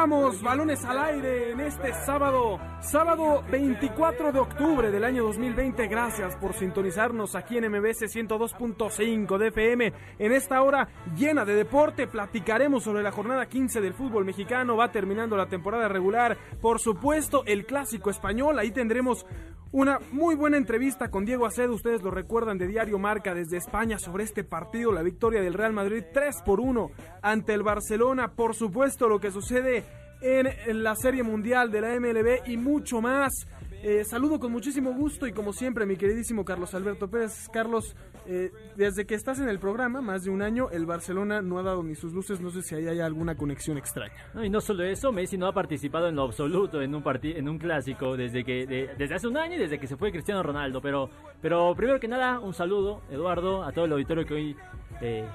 Arrancamos balones al aire en este sábado, sábado 24 de octubre del año 2020. Gracias por sintonizarnos aquí en MBS 102.5 de FM. En esta hora llena de deporte platicaremos sobre la jornada 15 del fútbol mexicano. Va terminando la temporada regular. Por supuesto, el clásico español. Ahí tendremos una muy buena entrevista con Diego Acedo, ustedes lo recuerdan de Diario Marca desde España sobre este partido, la victoria del Real Madrid 3 por 1 ante el Barcelona, por supuesto lo que sucede en la Serie Mundial de la MLB y mucho más. Eh, saludo con muchísimo gusto y como siempre mi queridísimo Carlos Alberto Pérez. Carlos, eh, desde que estás en el programa, más de un año, el Barcelona no ha dado ni sus luces, no sé si ahí hay alguna conexión extraña. No, y no solo eso, Messi no ha participado en lo absoluto en un en un clásico desde que desde hace un año y desde que se fue Cristiano Ronaldo, pero pero primero que nada, un saludo, Eduardo, a todo el auditorio que hoy eh,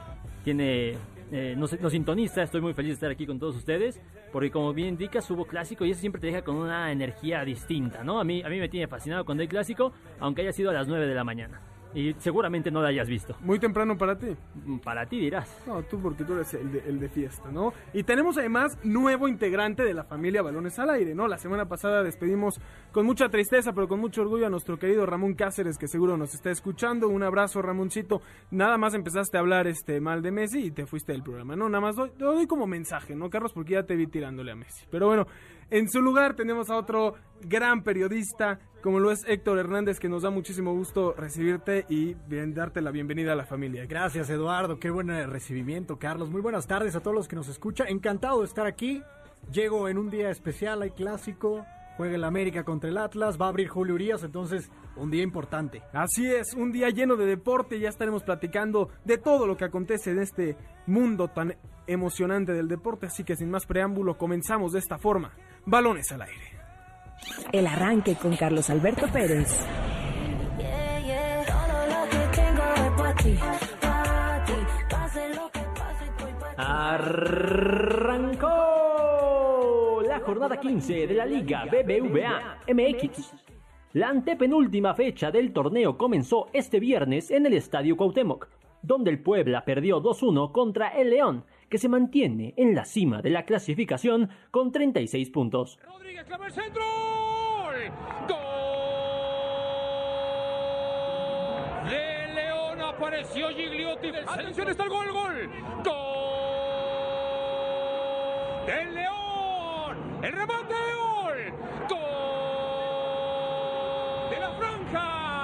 tiene eh, nos, sintoniza. Estoy muy feliz de estar aquí con todos ustedes, porque como bien indicas, hubo clásico y eso siempre te deja con una energía distinta, ¿no? A mí, a mí me tiene fascinado cuando hay clásico, aunque haya sido a las 9 de la mañana. Y seguramente no la hayas visto. Muy temprano para ti. Mm, para ti dirás. No, tú porque tú eres el de, el de, fiesta, ¿no? Y tenemos además nuevo integrante de la familia Balones al Aire, ¿no? La semana pasada despedimos con mucha tristeza, pero con mucho orgullo a nuestro querido Ramón Cáceres, que seguro nos está escuchando. Un abrazo, Ramoncito. Nada más empezaste a hablar este mal de Messi y te fuiste del programa, ¿no? Nada más doy, doy como mensaje, ¿no, Carlos? Porque ya te vi tirándole a Messi. Pero bueno, en su lugar tenemos a otro gran periodista, como lo es Héctor Hernández, que nos da muchísimo gusto recibirte y bien, darte la bienvenida a la familia. Gracias, Eduardo. Qué buen recibimiento, Carlos. Muy buenas tardes a todos los que nos escuchan. Encantado de estar aquí. Llego en un día especial, hay clásico. Juega el América contra el Atlas, va a abrir Julio Urias, entonces un día importante. Así es, un día lleno de deporte, ya estaremos platicando de todo lo que acontece en este mundo tan emocionante del deporte, así que sin más preámbulo comenzamos de esta forma. Balones al aire. El arranque con Carlos Alberto Pérez. Arrancó la jornada 15 de la Liga BBVA MX. La antepenúltima fecha del torneo comenzó este viernes en el Estadio Cuauhtémoc, donde el Puebla perdió 2-1 contra el León que se mantiene en la cima de la clasificación con 36 puntos. Rodríguez clava el centro. ¡Gol! De León apareció Gigliotti. Atención, está el gol, gol. ¡Gol! ¡Del León! ¡El remate! ¡Gol! ¡Gol! ¡De la franja!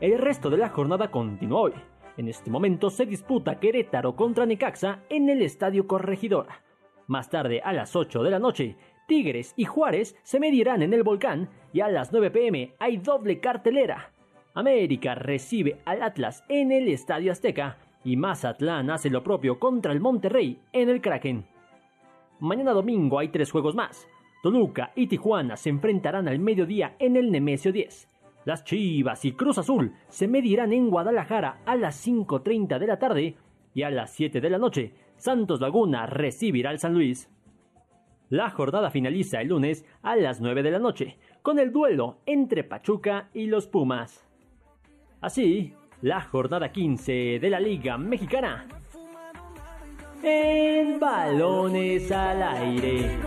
El resto de la jornada continúa hoy. En este momento se disputa Querétaro contra Necaxa en el Estadio Corregidora. Más tarde, a las 8 de la noche, Tigres y Juárez se medirán en el Volcán y a las 9 pm hay doble cartelera. América recibe al Atlas en el Estadio Azteca y Mazatlán hace lo propio contra el Monterrey en el Kraken. Mañana domingo hay tres juegos más. Toluca y Tijuana se enfrentarán al mediodía en el Nemesio 10. Las Chivas y Cruz Azul se medirán en Guadalajara a las 5.30 de la tarde y a las 7 de la noche Santos Laguna recibirá al San Luis. La jornada finaliza el lunes a las 9 de la noche con el duelo entre Pachuca y los Pumas. Así, la jornada 15 de la Liga Mexicana en balones al aire.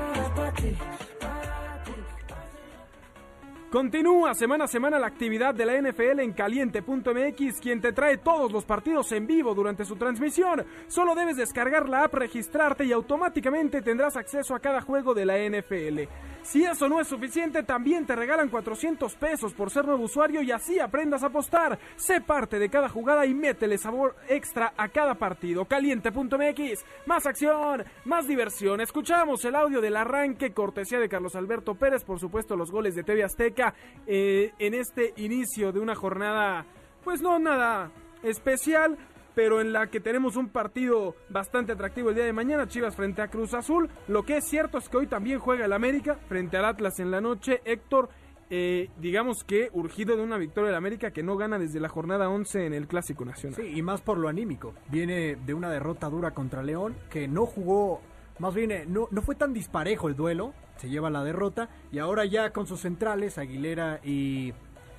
Continúa semana a semana la actividad de la NFL en caliente.mx, quien te trae todos los partidos en vivo durante su transmisión. Solo debes descargar la app, registrarte y automáticamente tendrás acceso a cada juego de la NFL. Si eso no es suficiente, también te regalan 400 pesos por ser nuevo usuario y así aprendas a apostar. Sé parte de cada jugada y métele sabor extra a cada partido. Caliente.mx, más acción, más diversión. Escuchamos el audio del arranque, cortesía de Carlos Alberto Pérez, por supuesto los goles de TV Azteca eh, en este inicio de una jornada, pues no nada especial pero en la que tenemos un partido bastante atractivo el día de mañana, Chivas frente a Cruz Azul. Lo que es cierto es que hoy también juega el América frente al Atlas en la noche. Héctor, eh, digamos que urgido de una victoria del América que no gana desde la jornada 11 en el Clásico Nacional. Sí, y más por lo anímico. Viene de una derrota dura contra León, que no jugó, más bien eh, no, no fue tan disparejo el duelo, se lleva la derrota, y ahora ya con sus centrales, Aguilera y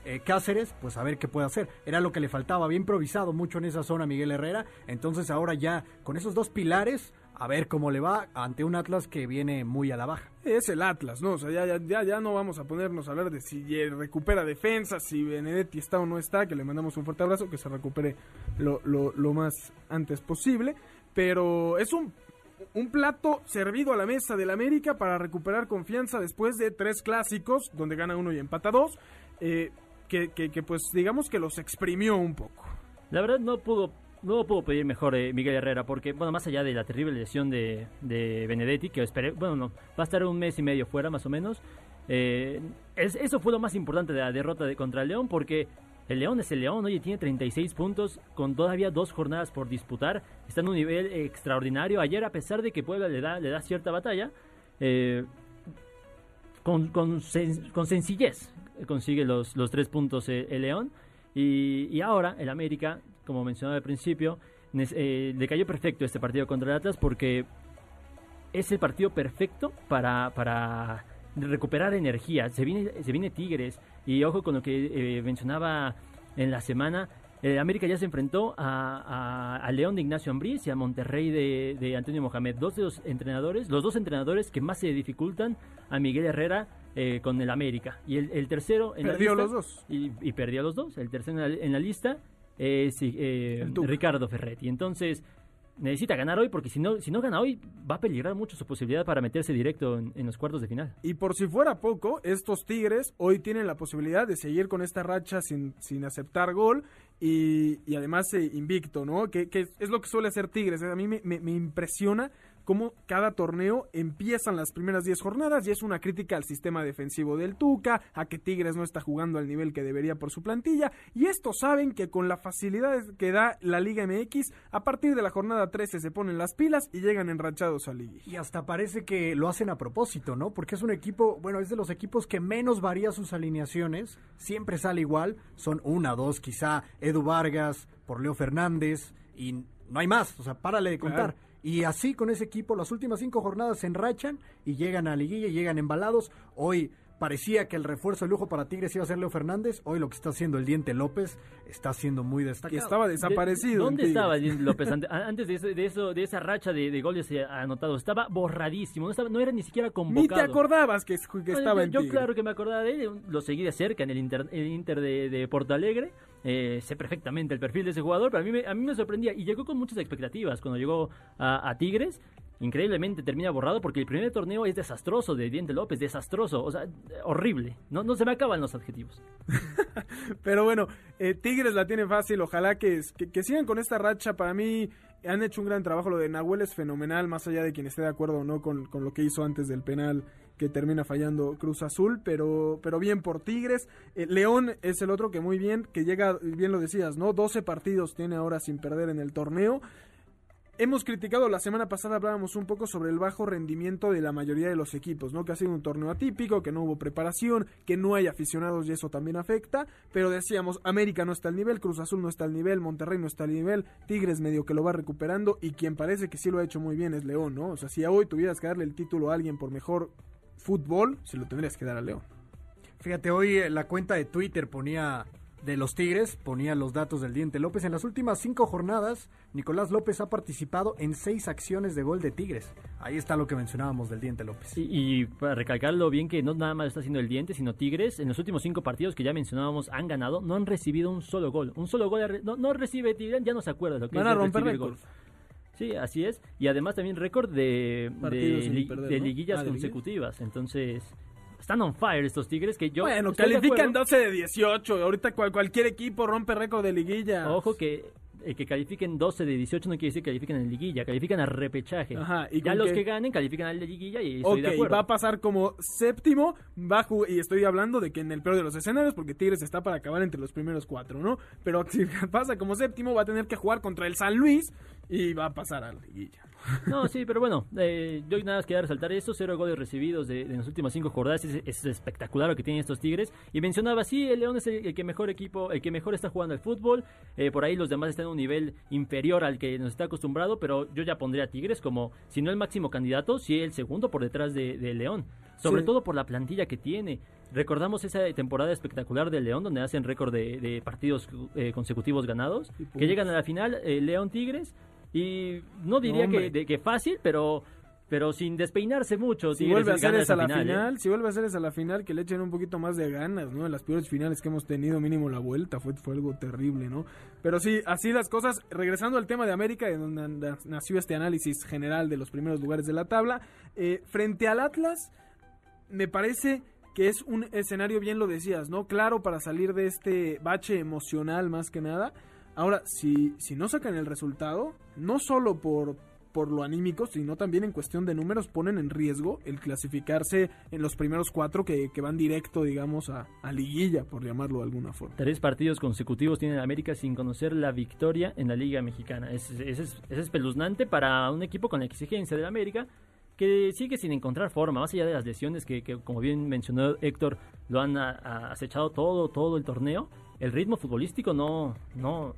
eh, Cáceres, pues a ver qué puede hacer. Era lo que le faltaba, había improvisado mucho en esa zona Miguel Herrera, entonces ahora ya con esos dos pilares, a ver cómo le va ante un Atlas que viene muy a la baja. Es el Atlas, ¿no? O sea, ya, ya, ya, no vamos a ponernos a hablar de si eh, recupera defensa, si Benedetti está o no está, que le mandamos un fuerte abrazo, que se recupere lo, lo, lo más antes posible. Pero es un, un plato servido a la mesa del América para recuperar confianza después de tres clásicos, donde gana uno y empata dos. Eh, que, pues digamos que los exprimió un poco. La verdad no pudo no puedo pedir mejor eh, Miguel Herrera porque bueno más allá de la terrible lesión de, de Benedetti que esperé bueno no va a estar un mes y medio fuera más o menos eh, es, eso fue lo más importante de la derrota de, contra León porque el León es el León, oye, tiene 36 puntos con todavía dos jornadas por disputar. Está en un nivel extraordinario. Ayer, a pesar de que Puebla le da, le da cierta batalla, eh, con, con, con, sencillez consigue los, los tres puntos eh, el León. Y, y, ahora el América, como mencionaba al principio, eh, le cayó perfecto este partido contra el Atlas porque es el partido perfecto para, para recuperar energía. Se viene, se viene Tigres. Y ojo con lo que eh, mencionaba en la semana. Eh, América ya se enfrentó a, a, a, León de Ignacio Ambriz y a Monterrey de, de, Antonio Mohamed. Dos de los entrenadores, los dos entrenadores que más se dificultan a Miguel Herrera eh, con el América. Y el, el tercero en perdió la lista, los dos. Y, y, perdió los dos. El tercero en la, en la lista es Ricardo Ferretti. Entonces, necesita ganar hoy porque si no, si no gana hoy va a peligrar mucho su posibilidad para meterse directo en, los cuartos de final. Y por si fuera poco, estos Tigres hoy tienen la posibilidad de seguir con esta racha sin, sin aceptar gol y, y además eh, invicto, ¿no? Que, que, es lo que suele hacer Tigres. A mí me, me impresiona cómo cada torneo empiezan las primeras 10 jornadas y es una crítica al sistema defensivo del Tuca, a que Tigres no está jugando al nivel que debería por su plantilla y estos saben que con la facilidad que da la Liga MX, a partir de la jornada 13 se ponen las pilas y llegan enrachados a Liga. Y hasta parece que lo hacen a propósito, ¿no? Porque es un equipo, bueno, es de los equipos que menos varía sus alineaciones, siempre sale igual, son una, dos, quizá Edu Vargas por Leo Fernández y no hay más, o sea, párale de contar. Claro. Y así con ese equipo, las últimas cinco jornadas se enrachan y llegan a liguilla, llegan embalados. Hoy parecía que el refuerzo de lujo para Tigres iba a ser Leo Fernández. Hoy lo que está haciendo el Diente López está siendo muy destacado. Que estaba desaparecido. ¿De, ¿Dónde estaba el Diente López antes de eso, de, eso, de esa racha de, de, goles anotados? Estaba borradísimo, no, estaba, no era ni siquiera convocado. Ni te acordabas que, que estaba yo, en Yo claro que me acordaba de él, lo seguí de cerca en el Inter, el Inter de, de Porto Alegre. Eh, sé perfectamente el perfil de ese jugador, pero a mí, me, a mí me sorprendía y llegó con muchas expectativas cuando llegó a, Tigres increíblemente termina borrado porque el primer torneo es desastroso de Diente López, desastroso, o sea, horrible. No, no se me acaban los adjetivos. Pero bueno, eh, Tigres la tiene fácil, ojalá que, que, que, sigan con esta racha. Para mí han hecho un gran trabajo, lo de Nahuel es fenomenal, más allá de quien esté de acuerdo o no con, con lo que hizo antes del penal que termina fallando Cruz Azul, pero, pero bien por Tigres. Eh, León es el otro que muy bien, que llega, bien lo decías, ¿no? 12 partidos tiene ahora sin perder en el torneo. Hemos criticado, la semana pasada hablábamos un poco sobre el bajo rendimiento de la mayoría de los equipos, ¿no? Que ha sido un torneo atípico, que no hubo preparación, que no hay aficionados y eso también afecta, pero decíamos, América no está al nivel, Cruz Azul no está al nivel, Monterrey no está al nivel, Tigres medio que lo va recuperando y quien parece que sí lo ha hecho muy bien es León, ¿no? O sea, si hoy tuvieras que darle el título a alguien por mejor fútbol, se lo tendrías que dar a León. Fíjate, hoy la cuenta de Twitter ponía de los Tigres, ponía los datos del Diente López. En las últimas cinco jornadas, Nicolás López ha participado en seis acciones de gol de Tigres. Ahí está lo que mencionábamos del Diente López. Y, y para recalcarlo bien que no nada más está haciendo el Diente, sino Tigres, en los últimos cinco partidos que ya mencionábamos han ganado, no han recibido un solo gol. Un solo gol, no, no recibe Tigres, ya no se acuerda lo que Van es a romper el gol. Sí, así es. Y además también récord de, de, li, perder, de, liguillas ah, de consecutivas. Entonces, están on fire estos Tigres que yo. Bueno, califican 12 de 18. Ahorita cual, cualquier equipo rompe récord de liguilla. Ojo que eh, que califiquen 12 de 18 no quiere decir que califiquen en liguilla, califican a repechaje. Ajá, y ya los que- que ganen califican a la liguilla y estoy de Ok, acuerdo. va a pasar como séptimo, ju- y estoy hablando de que en el peor de los escenarios, porque Tigres está para acabar entre los primeros cuatro, ¿no? Pero si pasa como séptimo, va a tener que jugar contra el San Luis y va a pasar a la liguilla. No, sí, pero bueno, eh, yo nada más quería resaltar esto, cero goles recibidos de, de las últimas cinco jornadas, es, es espectacular lo que tienen estos Tigres. Y mencionaba, sí, el León es el, el que mejor equipo, el que mejor está jugando al fútbol, eh, por ahí los demás están en un nivel inferior al que nos está acostumbrado, pero yo ya pondría a Tigres como, si no el máximo candidato, sí el segundo por detrás de, de León, sobre Sí. todo por la plantilla que tiene. Recordamos esa temporada espectacular del León, donde hacen récord de, de partidos eh, consecutivos ganados, que llegan a la final, eh, León Tigres, y no diría que, de- que fácil, pero pero sin despeinarse mucho. Si Tigres vuelve a hacer esa la final, final, ¿eh? si vuelve a hacer esa la final, que le echen un poquito más de ganas, ¿no? En las peores finales que hemos tenido, mínimo la vuelta, fue, fue algo terrible, ¿no? Pero sí, así las cosas. Regresando al tema de América, de donde na- nació este análisis general de los primeros lugares de la tabla, eh, frente al Atlas, me parece que es un escenario, bien lo decías, ¿no? Claro para salir de este bache emocional más que nada. Ahora, si, si no sacan el resultado, no solo por, por lo anímico, sino también en cuestión de números, ponen en riesgo el clasificarse en los primeros cuatro que, que van directo, digamos, a, a liguilla, por llamarlo de alguna forma. Tres partidos consecutivos tiene América sin conocer la victoria en la Liga Mexicana. Es, es, es- es espeluznante para un equipo con la exigencia del América que sigue sin encontrar forma, más allá de las lesiones que, que, como bien mencionó Héctor, lo han acechado todo, todo el torneo. El ritmo futbolístico no, no,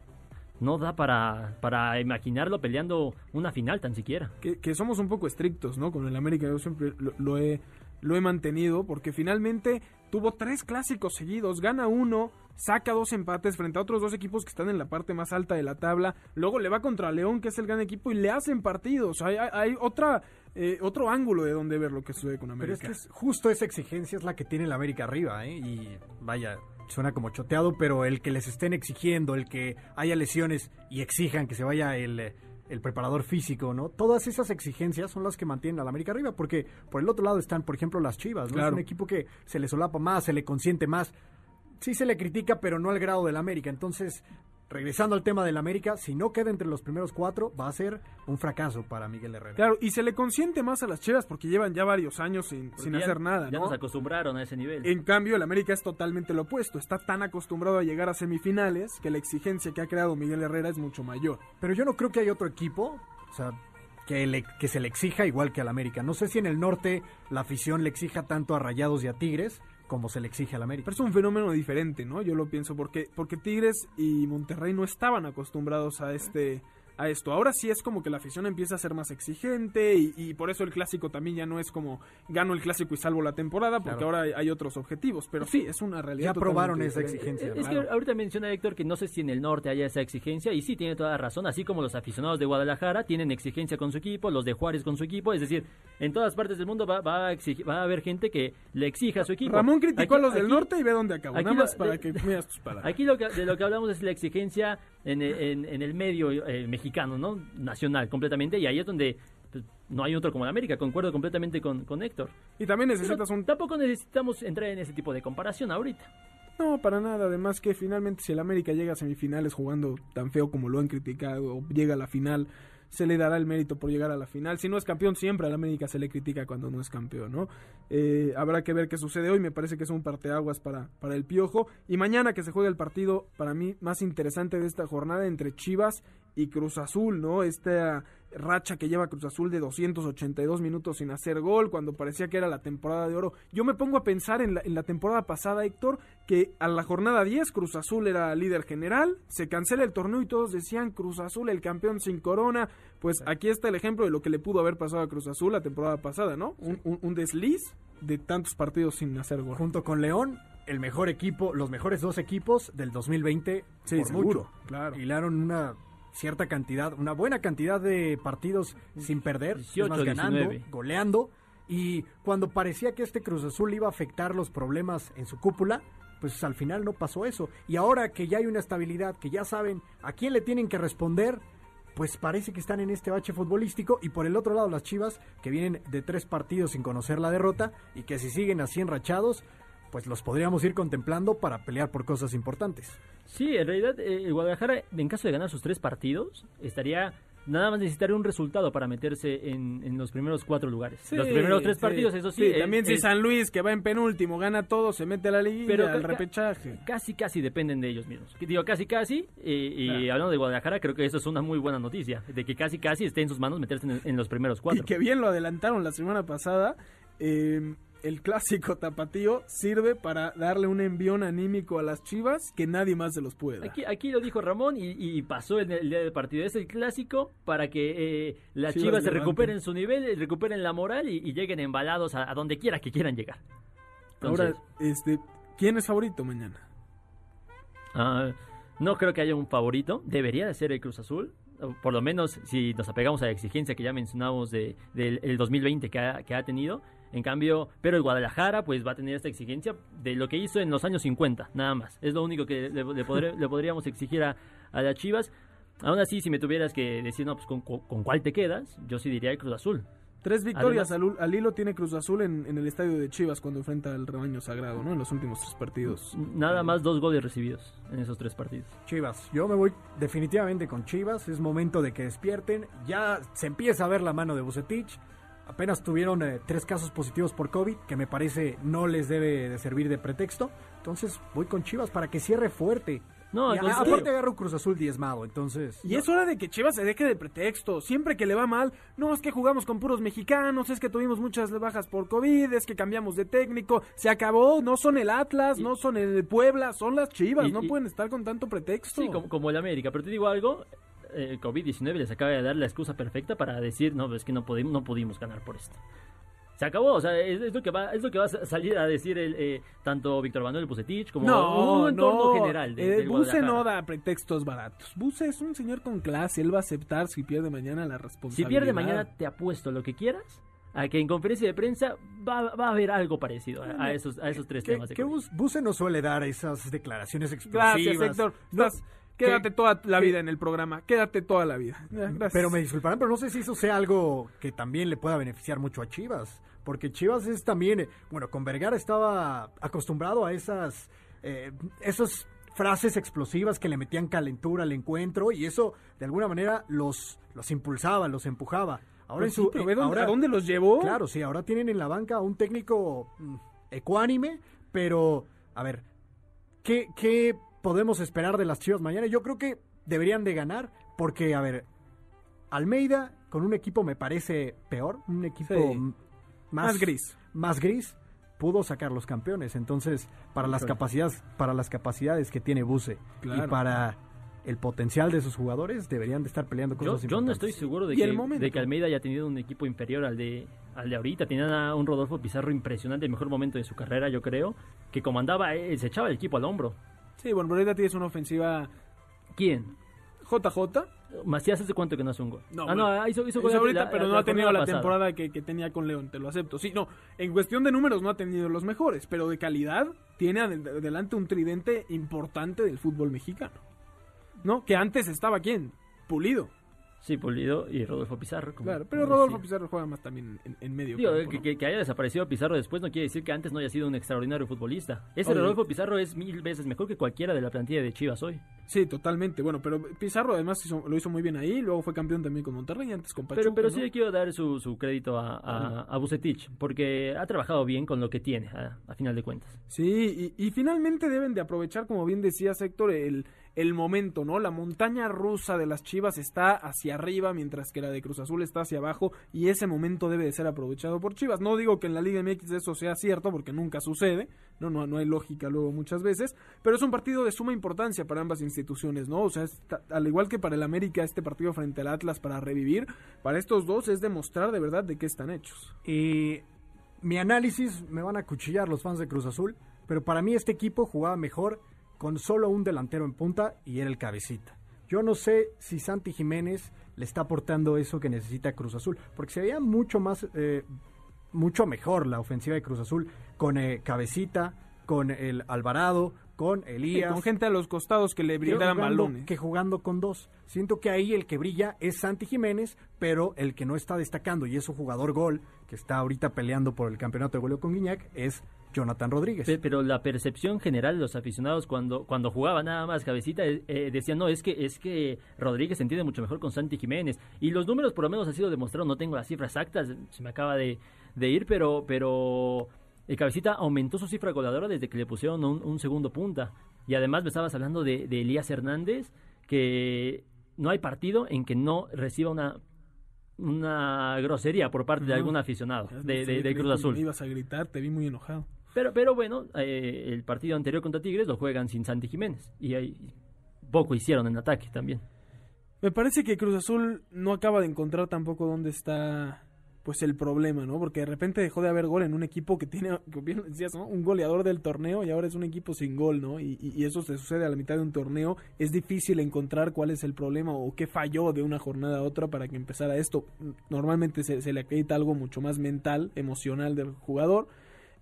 no da para, para imaginarlo peleando una final tan siquiera. que, que somos un poco estrictos, ¿no? Con el América, yo siempre lo, lo he, lo he mantenido, porque finalmente tuvo tres clásicos seguidos, gana uno, saca dos empates frente a otros dos equipos que están en la parte más alta de la tabla, luego le va contra León, que es el gran equipo, y le hacen partidos. Hay, hay, hay otra, eh, otro ángulo de donde ver lo que sucede con Pero es América. que es justo esa exigencia es la que tiene el América arriba, ¿eh? Y vaya, suena como choteado, pero el que les estén exigiendo, el que haya lesiones y exijan que se vaya el, eh, el preparador físico, ¿no? Todas esas exigencias son las que mantienen al América arriba, porque por el otro lado están, por ejemplo, las Chivas, ¿no? Claro. Es un equipo que se le solapa más, se le consiente más. Sí se le critica, pero no al grado del América. Entonces, regresando al tema del América, si no queda entre los primeros cuatro, va a ser un fracaso para Miguel Herrera. Claro, y se le consiente más a las Chivas porque llevan ya varios años sin, sin Porque ya- hacer nada, Ya ¿no? nos acostumbraron a ese nivel. En cambio, el América es totalmente lo opuesto. Está tan acostumbrado a llegar a semifinales que la exigencia que ha creado Miguel Herrera es mucho mayor. Pero yo no creo que hay otro equipo, o sea, que, le- que se le exija igual que al América. No sé si en el norte la afición le exija tanto a Rayados y a Tigres como se le exige al América. Pero es un fenómeno diferente, ¿no? Yo lo pienso porque, porque Tigres y Monterrey no estaban acostumbrados a este a esto. Ahora sí es como que la afición empieza a ser más exigente y, y por eso el clásico también ya no es como gano el clásico y salvo la temporada, porque Claro. ahora hay, otros objetivos. Pero sí, es una realidad. Ya probaron esa exigencia. Es Claro. que ahorita menciona Héctor que no sé si en el norte haya esa exigencia y sí tiene toda la razón, así como los aficionados de Guadalajara tienen exigencia con su equipo, los de Juárez con su equipo, es decir, en todas partes del mundo va, va a, exigir- va a haber gente que le exija a su equipo. Ramón criticó Aquí- a los del aquí- norte y ve dónde acabó. aquí Nada lo- más para de- que miras tus palabras. Aquí lo que, de lo que hablamos es la exigencia en, en- en el medio eh, mexicano, ¿no? Nacional, completamente, y ahí es donde pues, no hay otro como el América, concuerdo completamente con, con Héctor. Y también Pero necesitas un Tampoco necesitamos entrar en ese tipo de comparación ahorita. No, para nada. Además que finalmente si el América llega a semifinales jugando tan feo como lo han criticado o llega a la final, se le dará el mérito por llegar a la final. Si no es campeón, siempre al América se le critica cuando no es campeón, ¿no? Eh, habrá que ver qué sucede hoy. Me parece que es un parteaguas para, para el Piojo. Y mañana que se juega el partido, para mí, más interesante de esta jornada entre Chivas y Cruz Azul, ¿no? Esta racha que lleva Cruz Azul de 282 minutos sin hacer gol, cuando parecía que era la temporada de oro. Yo me pongo a pensar en la, en la temporada pasada, Héctor, que a la jornada 10 Cruz Azul era líder general, se cancela el torneo y todos decían Cruz Azul el campeón sin corona. Pues aquí está el ejemplo de lo que le pudo haber pasado a Cruz Azul la temporada pasada, ¿no? Un, un- un desliz de tantos partidos sin hacer gol. Junto con León, el mejor equipo, los mejores dos equipos del 2020 Sí, por seguro, mucho. claro. Hilaron una cierta cantidad, una buena cantidad de partidos sin perder, 18, es más, ganando, 19. goleando y cuando parecía que este Cruz Azul iba a afectar los problemas en su cúpula, pues al final no pasó eso. Y ahora que ya hay una estabilidad, que ya saben a quién le tienen que responder, pues parece que están en este bache futbolístico y por el otro lado las Chivas que vienen de tres partidos sin conocer la derrota y que si siguen así enrachados, pues los podríamos ir contemplando para pelear por cosas importantes. Sí, en realidad eh, el Guadalajara, en caso de ganar sus tres partidos, estaría nada más necesitaría un resultado para meterse en, en los primeros cuatro lugares. Sí, los primeros tres sí. partidos, eso sí. el- también si el- San Luis, que va en penúltimo, gana todo, se mete a la liguilla, Pero al repechaje. Casi, casi dependen de ellos mismos. Digo, casi, casi. eh, y hablando de Guadalajara, creo que eso es una muy buena noticia. De que casi, casi esté en sus manos meterse en, en los primeros Y cuatro. que bien lo adelantaron la semana pasada. eh, el clásico tapatío sirve para darle un envión anímico a las chivas que nadie más se los puede. Aquí, aquí lo dijo Ramón y, y pasó el día del partido. Es el clásico para que eh, las Chivas chivas se recuperen su nivel, eh, recuperen la moral y, y lleguen embalados a, a donde quiera que quieran llegar. Entonces, Ahora, este, ¿quién es favorito mañana? ah, no creo que haya un favorito. Debería de ser el Cruz Azul. Por lo menos si nos apegamos a la exigencia que ya mencionamos de, del el 2020 que ha, que ha tenido. En cambio, pero el Guadalajara pues va a tener esta exigencia de lo que hizo en los años 50, nada más. Es lo único que le, le podré- le podríamos exigir a, a las Chivas. Aún así, si me tuvieras que decir, no, pues con, con- cuál te quedas, yo sí diría el Cruz Azul. Tres victorias Además- al, al hilo tiene Cruz Azul en, en el estadio de Chivas cuando enfrenta al rebaño sagrado, ¿no? En los últimos tres partidos. Nada más dos goles recibidos en esos tres partidos. Chivas, yo me voy definitivamente con Chivas, es momento de que despierten, ya se empieza a ver la mano de Bucetich, apenas tuvieron eh, tres casos positivos por COVID, que me parece no les debe de servir de pretexto, entonces voy con Chivas para que cierre fuerte. No, Y a- entonces- aparte agarra un Cruz Azul diezmado, entonces... Y es hora de que Chivas se deje de pretexto. Siempre que le va mal, no es que jugamos con puros mexicanos, es que tuvimos muchas bajas por COVID, es que cambiamos de técnico. Se acabó, no son el Atlas, Y- no son el Puebla, son las Chivas. Y- no y- pueden estar con tanto pretexto. Sí, como, como el América, pero te digo algo, el COVID-19 les acaba de dar la excusa perfecta para decir, no, es que no pudimos, no pudimos ganar por esto. Se acabó, o sea, es, es lo que va, es lo que va a salir a decir el, eh, tanto Víctor Manuel Bucetich como No, un entorno no. general de, Eh, Guadalajara. no da pretextos baratos. Buse es un señor con clase. Él va a aceptar si pierde mañana la Si responsabilidad. pierde mañana, te apuesto lo que quieras, a que en conferencia de prensa va, va a haber algo parecido a, a esos, a esos tres temas. de que Buse no suele dar esas declaraciones explosivas. Gracias, Héctor. No, Estás- quédate toda la vida en el programa. Quédate toda la vida. Gracias. Pero me disculparán, pero no sé si eso sea algo que también le pueda beneficiar mucho a Chivas. Porque Chivas es también, eh, bueno, con Vergara estaba acostumbrado a esas, eh, esas frases explosivas que le metían calentura al encuentro y eso de alguna manera los, los impulsaba, los empujaba. Ahora Pues en su, sí, pero ve eh, dónde- ahora- ¿A dónde los llevó? Claro, sí, ahora tienen en la banca a un técnico mm, ecuánime, pero a ver, ¿qué, ¿qué podemos esperar de las Chivas mañana? Yo creo que deberían de ganar porque, a ver, Almeida con un equipo me parece peor, un equipo Sí. más, Más gris. más gris, pudo sacar los campeones. Entonces, para las Ok. capacidades, para las capacidades que tiene Buse Claro. y para el potencial de sus jugadores, deberían de estar peleando Yo, cosas yo no importantes. estoy seguro de que, de que Almeida haya tenido un equipo inferior al de, al de ahorita. Tenía a un Rodolfo Pizarro impresionante, el mejor momento de su carrera, yo creo, que comandaba, eh, se echaba el equipo al hombro. Sí, bueno, pero ahorita tienes una ofensiva ¿Quién? JJ. Macías hace cuánto que no hace un gol. No, ah, no, bueno, ah, hizo, hizo gol ahorita, la- pero la- no la ha tenido la pasada. temporada que, que tenía con León, te lo acepto. Sí, no, en cuestión de números no ha tenido los mejores, pero de calidad tiene ad- adelante un tridente importante del fútbol mexicano. ¿No? Que antes estaba quién? Pulido. Sí, Pulido y Rodolfo Pizarro. como- Claro, pero Rodolfo. Pizarro juega más también en, en medio. Digo, campo, que, ¿no? que- que haya desaparecido Pizarro después no quiere decir que antes no haya sido un extraordinario futbolista. Ese. Rodolfo Pizarro es mil veces mejor que cualquiera de la plantilla de Chivas hoy. Sí, totalmente. Bueno, pero Pizarro además hizo- lo hizo muy bien ahí, luego fue campeón también con Monterrey, antes con Pachuca. Pero, pero ¿no? sí le quiero dar su, su crédito a, a, a Vucetich, porque ha trabajado bien con lo que tiene, a, a final de cuentas. Sí, y, y finalmente deben de aprovechar, como bien decías Héctor, el, el momento, ¿no? La montaña rusa de las Chivas está hacia arriba, mientras que la de Cruz Azul está hacia abajo, y ese momento debe de ser aprovechado por Chivas. No digo que en la Liga MX eso sea cierto, porque nunca sucede, no, no, no hay lógica luego muchas veces, pero es un partido de suma importancia para ambas instituciones, ¿no? O sea, al igual que para el América, este partido frente al Atlas para revivir, para estos dos es demostrar de verdad de qué están hechos. Y mi análisis me van a cuchillar los fans de Cruz Azul, pero para mí este equipo jugaba mejor con solo un delantero en punta y era el cabecita. Yo no sé si Santi Jiménez le está aportando eso que necesita Cruz Azul, porque se veía mucho más, eh, mucho mejor la ofensiva de Cruz Azul con eh, cabecita, con el Alvarado, con Elías. con gente a los costados que le brindaran balones. Que jugando con dos. Siento que ahí el que brilla es Santi Jiménez, pero el que no está destacando y es un jugador gol que está ahorita peleando por el campeonato de goleo con Guiñac es Jonathan Rodríguez. Pero la percepción general de los aficionados cuando, cuando jugaba nada más cabecita eh, eh, decían, no, es que, es que Rodríguez se entiende mucho mejor con Santi Jiménez. Y los números por lo menos han sido demostrados, no tengo las cifras exactas, se me acaba de, ir, pero... pero el Cabecita aumentó su cifra goleadora desde que le pusieron un, segundo punta. Y además me estabas hablando de, de Elías Hernández, que no hay partido en que no reciba una una grosería por parte de algún aficionado de, Cruz Azul. ibas a gritar, te vi muy enojado. Pero, pero bueno, eh, el partido anterior contra Tigres lo juegan sin Santi Jiménez. Y ahí poco hicieron en ataque también. Me parece que Cruz Azul no acaba de encontrar tampoco dónde está pues el problema, ¿no? Porque de repente dejó de haber gol en un equipo que tiene, como bien decías, ¿no? Un goleador del torneo y ahora es un equipo sin gol, ¿no? Y, y, eso se sucede a la mitad de un torneo. Es difícil encontrar cuál es el problema o qué falló de una jornada a otra para que empezara esto. Normalmente se, se le acredita algo mucho más mental, emocional del jugador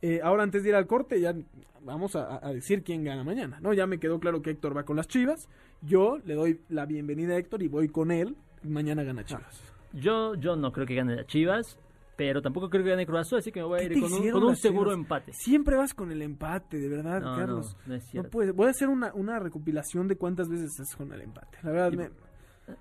eh, ahora antes de ir al corte, ya vamos a, decir quién gana mañana, ¿no? Ya me quedó claro que Héctor va con las Chivas. Yo le doy la bienvenida a Héctor y voy con él. Mañana gana ah, Chivas. Yo, yo no creo que gane las Chivas. Pero tampoco creo que gane Cruz Azul, así que me voy a ir con un, seguro empate. Siempre vas con el empate, de verdad, Carlos. No, es cierto. Voy a hacer una, una recopilación de cuántas veces estás con el empate. La verdad,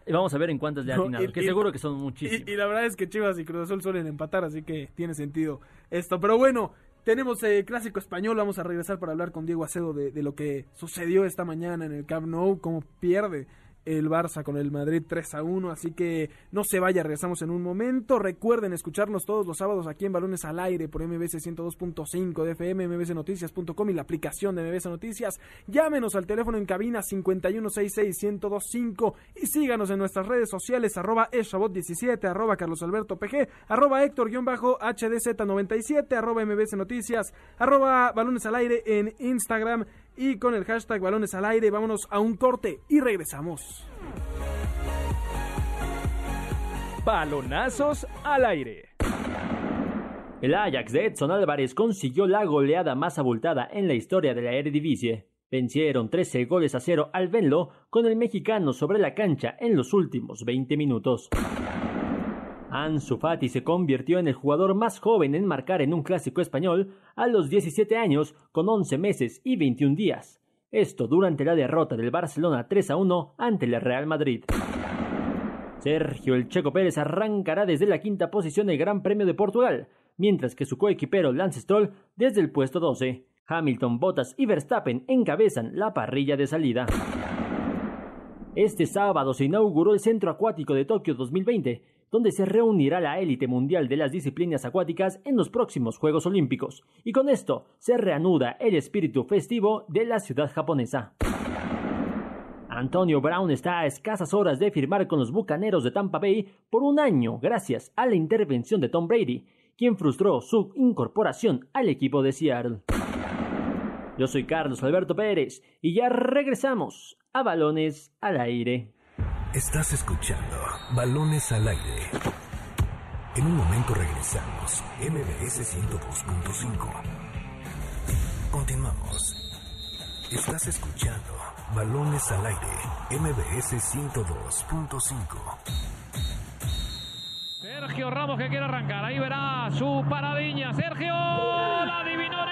y, vamos a ver en cuántas le ha atinado, que seguro que son muchísimas. Y, la verdad es que Chivas y Cruz Azul suelen empatar, así que tiene sentido esto. Pero bueno, tenemos el clásico español, vamos a regresar para hablar con Diego Acedo de, de, lo que sucedió esta mañana en el Camp Nou, cómo pierde el Barça con el Madrid 3 a 1, así que no se vaya, regresamos en un momento. Recuerden escucharnos todos los sábados aquí en Balones al Aire por MBC 102.5 de FM, mbcnoticias.com y la aplicación de MBC Noticias. Llámenos al teléfono en cabina 5166-1025 y síganos en nuestras redes sociales arroba eshabot17, arroba carlosalbertopg, arroba héctor-hdz97, arroba mbc noticias, arroba balones al aire en Instagram y con el hashtag balones al aire vámonos a un corte y regresamos. Balonazos al aire. El Ajax de Edson Álvarez consiguió la goleada más abultada en la historia de la Eredivisie. Vencieron 13 goles a cero al Venlo con el mexicano sobre la cancha en los últimos 20 minutos. Ansu Fati se convirtió en el jugador más joven en marcar en un clásico español a los 17 años con 11 meses y 21 días. Esto durante la derrota del Barcelona 3 a 1 ante el Real Madrid. Sergio El Checo Pérez arrancará desde la quinta posición del Gran Premio de Portugal, mientras que su coequipero Lance Stroll desde el puesto 12. Hamilton, Bottas y Verstappen encabezan la parrilla de salida. Este sábado se inauguró el Centro Acuático de Tokio 2020, donde se reunirá la élite mundial de las disciplinas acuáticas en los próximos Juegos Olímpicos, y con esto se reanuda el espíritu festivo de la ciudad japonesa. Antonio Brown está a escasas horas de firmar con los Bucaneros de Tampa Bay por un año gracias a la intervención de Tom Brady, quien frustró su incorporación al equipo de Seattle. Yo soy Carlos Alberto Pérez y ya regresamos a Balones al Aire. Estás escuchando Balones al Aire. En un momento regresamos. MBS 102.5. Continuamos. Estás escuchando Balones al Aire. MBS 102.5. Sergio Ramos que quiere arrancar. Ahí verá su paradiña. Sergio la adivinó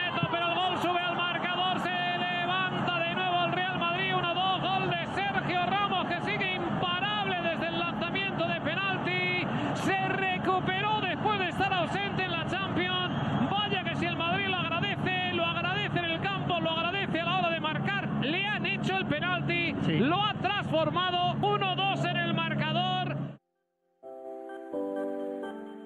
lo ha transformado 1-2 en el marcador.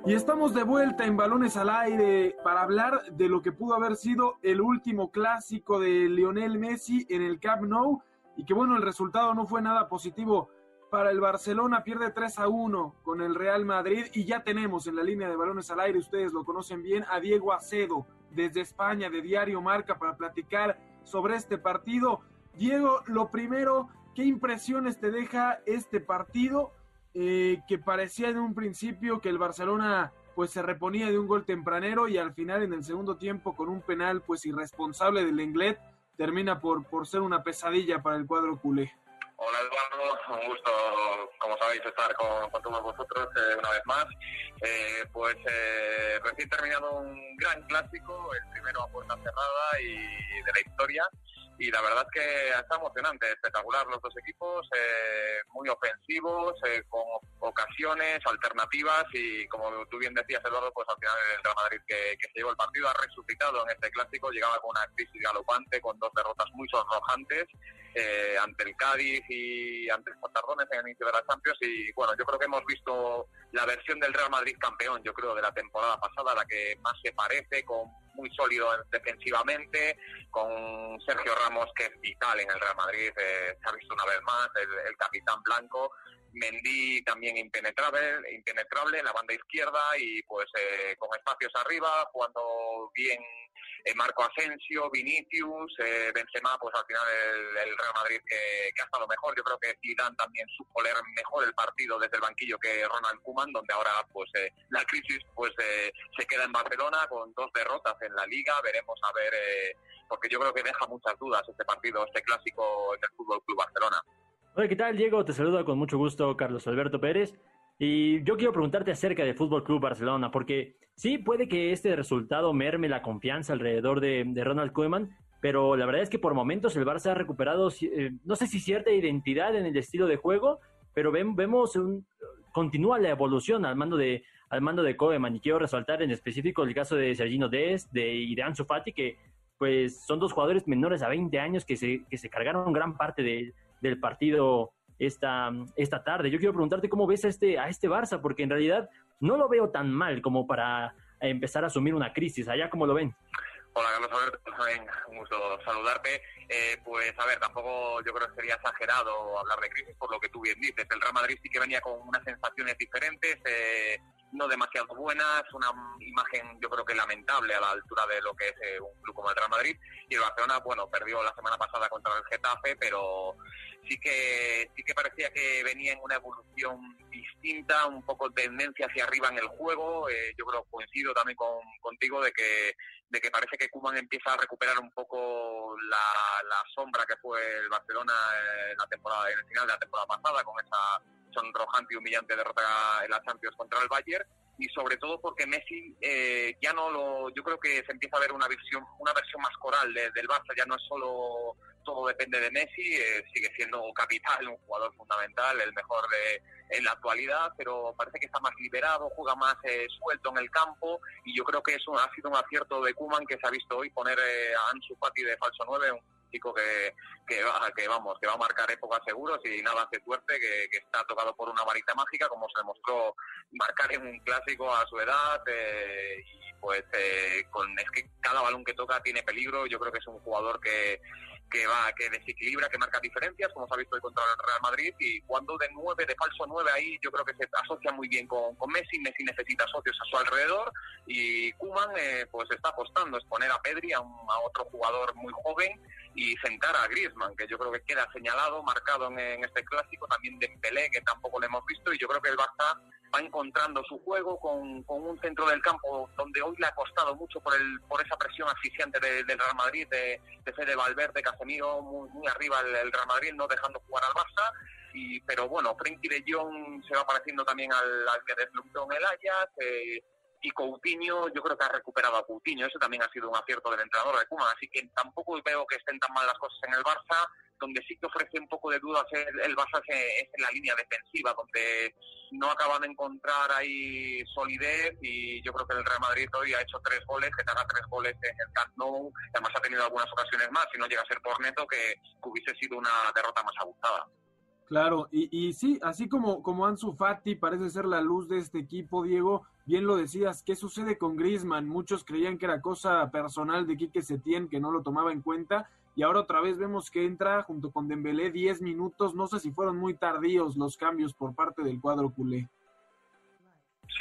Y estamos de vuelta en Balones al Aire para hablar de lo que pudo haber sido el último clásico de Lionel Messi en el Camp Nou y que bueno, el resultado no fue nada positivo para el Barcelona, pierde 3 a 1 con el Real Madrid y ya tenemos en la línea de balones al aire, ustedes lo conocen bien, a Diego Acedo desde España de Diario Marca para platicar sobre este partido. Diego, lo primero, ¿qué impresiones te deja este partido eh, que parecía en un principio que el Barcelona pues se reponía de un gol tempranero y al final en el segundo tiempo con un penal pues irresponsable del Lenglet termina por, por ser una pesadilla para el cuadro culé. Hola Eduardo, un gusto, como sabéis, estar con, todos vosotros eh, una vez más. Eh, pues eh, recién terminado un gran clásico, el primero a puerta cerrada y de la historia. Y la verdad es que está emocionante, espectacular los dos equipos, eh, muy ofensivos, eh, con ocasiones, alternativas y como tú bien decías Eduardo, pues al final el Real Madrid que, se llevó el partido ha resucitado en este clásico, llegaba con una crisis galopante, con dos derrotas muy sonrojantes eh, ante el Cádiz y ante el Tardones en el inicio de la Champions y bueno, yo creo que hemos visto la versión del Real Madrid campeón, yo creo, de la temporada pasada, la que más se parece, con muy sólido defensivamente, con Sergio Ramos que es vital en el Real Madrid, eh, se ha visto una vez más, el, capitán blanco, Mendy también impenetrable, impenetrable en la banda izquierda y pues eh, con espacios arriba, jugando bien eh, Marco Asensio, Vinicius, eh, Benzema, pues al final el, Real Madrid que, ha estado mejor. Yo creo que Zidane también supo leer mejor el partido desde el banquillo que Ronald Koeman, donde ahora pues eh, la crisis pues eh, se queda en Barcelona con dos derrotas en la Liga. Veremos a ver, porque yo creo que deja muchas dudas este partido, este clásico del Fútbol Club Barcelona. Hola, ¿qué tal, Diego? Te saluda con mucho gusto Carlos Alberto Pérez. Y yo quiero preguntarte acerca del Fútbol Club Barcelona, porque sí puede que este resultado merme la confianza alrededor de, Ronald Koeman, pero la verdad es que por momentos el Barça ha recuperado, eh, no sé si cierta identidad en el estilo de juego, pero vemos un, continúa la evolución al mando de al mando de Koeman y quiero resaltar en específico el caso de Sergino Dest de, y de Ansu Fati que pues son dos jugadores menores a 20 años que se, que se cargaron gran parte del partido esta, esta tarde. Yo quiero preguntarte cómo ves a este, a este Barça, porque en realidad no lo veo tan mal como para empezar a asumir una crisis. ¿Allá cómo lo ven? Hola Carlos Alberto, un gusto saludarte. Eh, pues a ver, tampoco yo creo que sería exagerado hablar de crisis por lo que tú bien dices. El Real Madrid sí que venía con unas sensaciones diferentes, eh, no demasiado buenas, una imagen yo creo que lamentable a la altura de lo que es eh, un club como el Real Madrid. Y el Barcelona, bueno, perdió la semana pasada contra el Getafe, pero sí que sí que parecía que venía en una evolución distinta, un poco tendencia hacia arriba en el juego. Eh, yo creo coincido también con, contigo de que de que parece que Kuman empieza a recuperar un poco la, la sombra que fue el Barcelona en la temporada en el final de la temporada pasada con esa sonrojante y humillante derrota en la Champions contra el Bayern y sobre todo porque Messi eh, ya no lo yo creo que se empieza a ver una versión una versión más coral del Barça ya no es solo todo depende de Messi, eh, sigue siendo capital, un jugador fundamental, el mejor de, en la actualidad, pero parece que está más liberado, juega más eh, suelto en el campo y yo creo que eso ha sido un acierto de Kuman que se ha visto hoy poner eh, a Ansu Fati de falso 9, un chico que, que, va, que, vamos, que va a marcar épocas seguros y nada hace suerte, que, que, está tocado por una varita mágica, como se demostró marcar en un clásico a su edad. y pues con, es que cada balón que toca tiene peligro. Yo creo que es un jugador que, que va, que desequilibra, que marca diferencias, como se ha visto hoy contra el Real Madrid, y cuando de nueve, de falso nueve ahí, yo creo que se asocia muy bien con, con Messi, Messi necesita socios a su alrededor, y Kuman eh, pues está apostando, es poner a Pedri, a, otro jugador muy joven, y sentar a Griezmann, que yo creo que queda señalado, marcado en, este clásico, también de Pelé, que tampoco lo hemos visto, y yo creo que el Barça va encontrando su juego con, un centro del campo donde hoy le ha costado mucho por el por esa presión asfixiante del Real Madrid, de, de Fede Valverde, Casemiro, muy, muy arriba el, Real Madrid, no dejando jugar al Barça. Y, pero bueno, Frenkie de Jong se va pareciendo también al, que deslumbró en el Ajax. Eh, y Coutinho, yo creo que ha recuperado a Coutinho. Eso también ha sido un acierto del entrenador de Koeman. Así que tampoco veo que estén tan mal las cosas en el Barça donde sí que ofrece un poco de dudas el, el Barça es en la línea defensiva, donde no acaban de encontrar ahí solidez y yo creo que el Real Madrid hoy ha hecho tres goles, que te haga tres goles en el Camp Nou, además ha tenido algunas ocasiones más, si no llega a ser por neto, que, hubiese sido una derrota más abusada. Claro, y, y sí, así como, como Ansu Fati parece ser la luz de este equipo, Diego, bien lo decías, ¿qué sucede con Griezmann? Muchos creían que era cosa personal de Quique Setién, que no lo tomaba en cuenta, y ahora otra vez vemos que entra junto con Dembélé 10 minutos, no sé si fueron muy tardíos los cambios por parte del cuadro culé.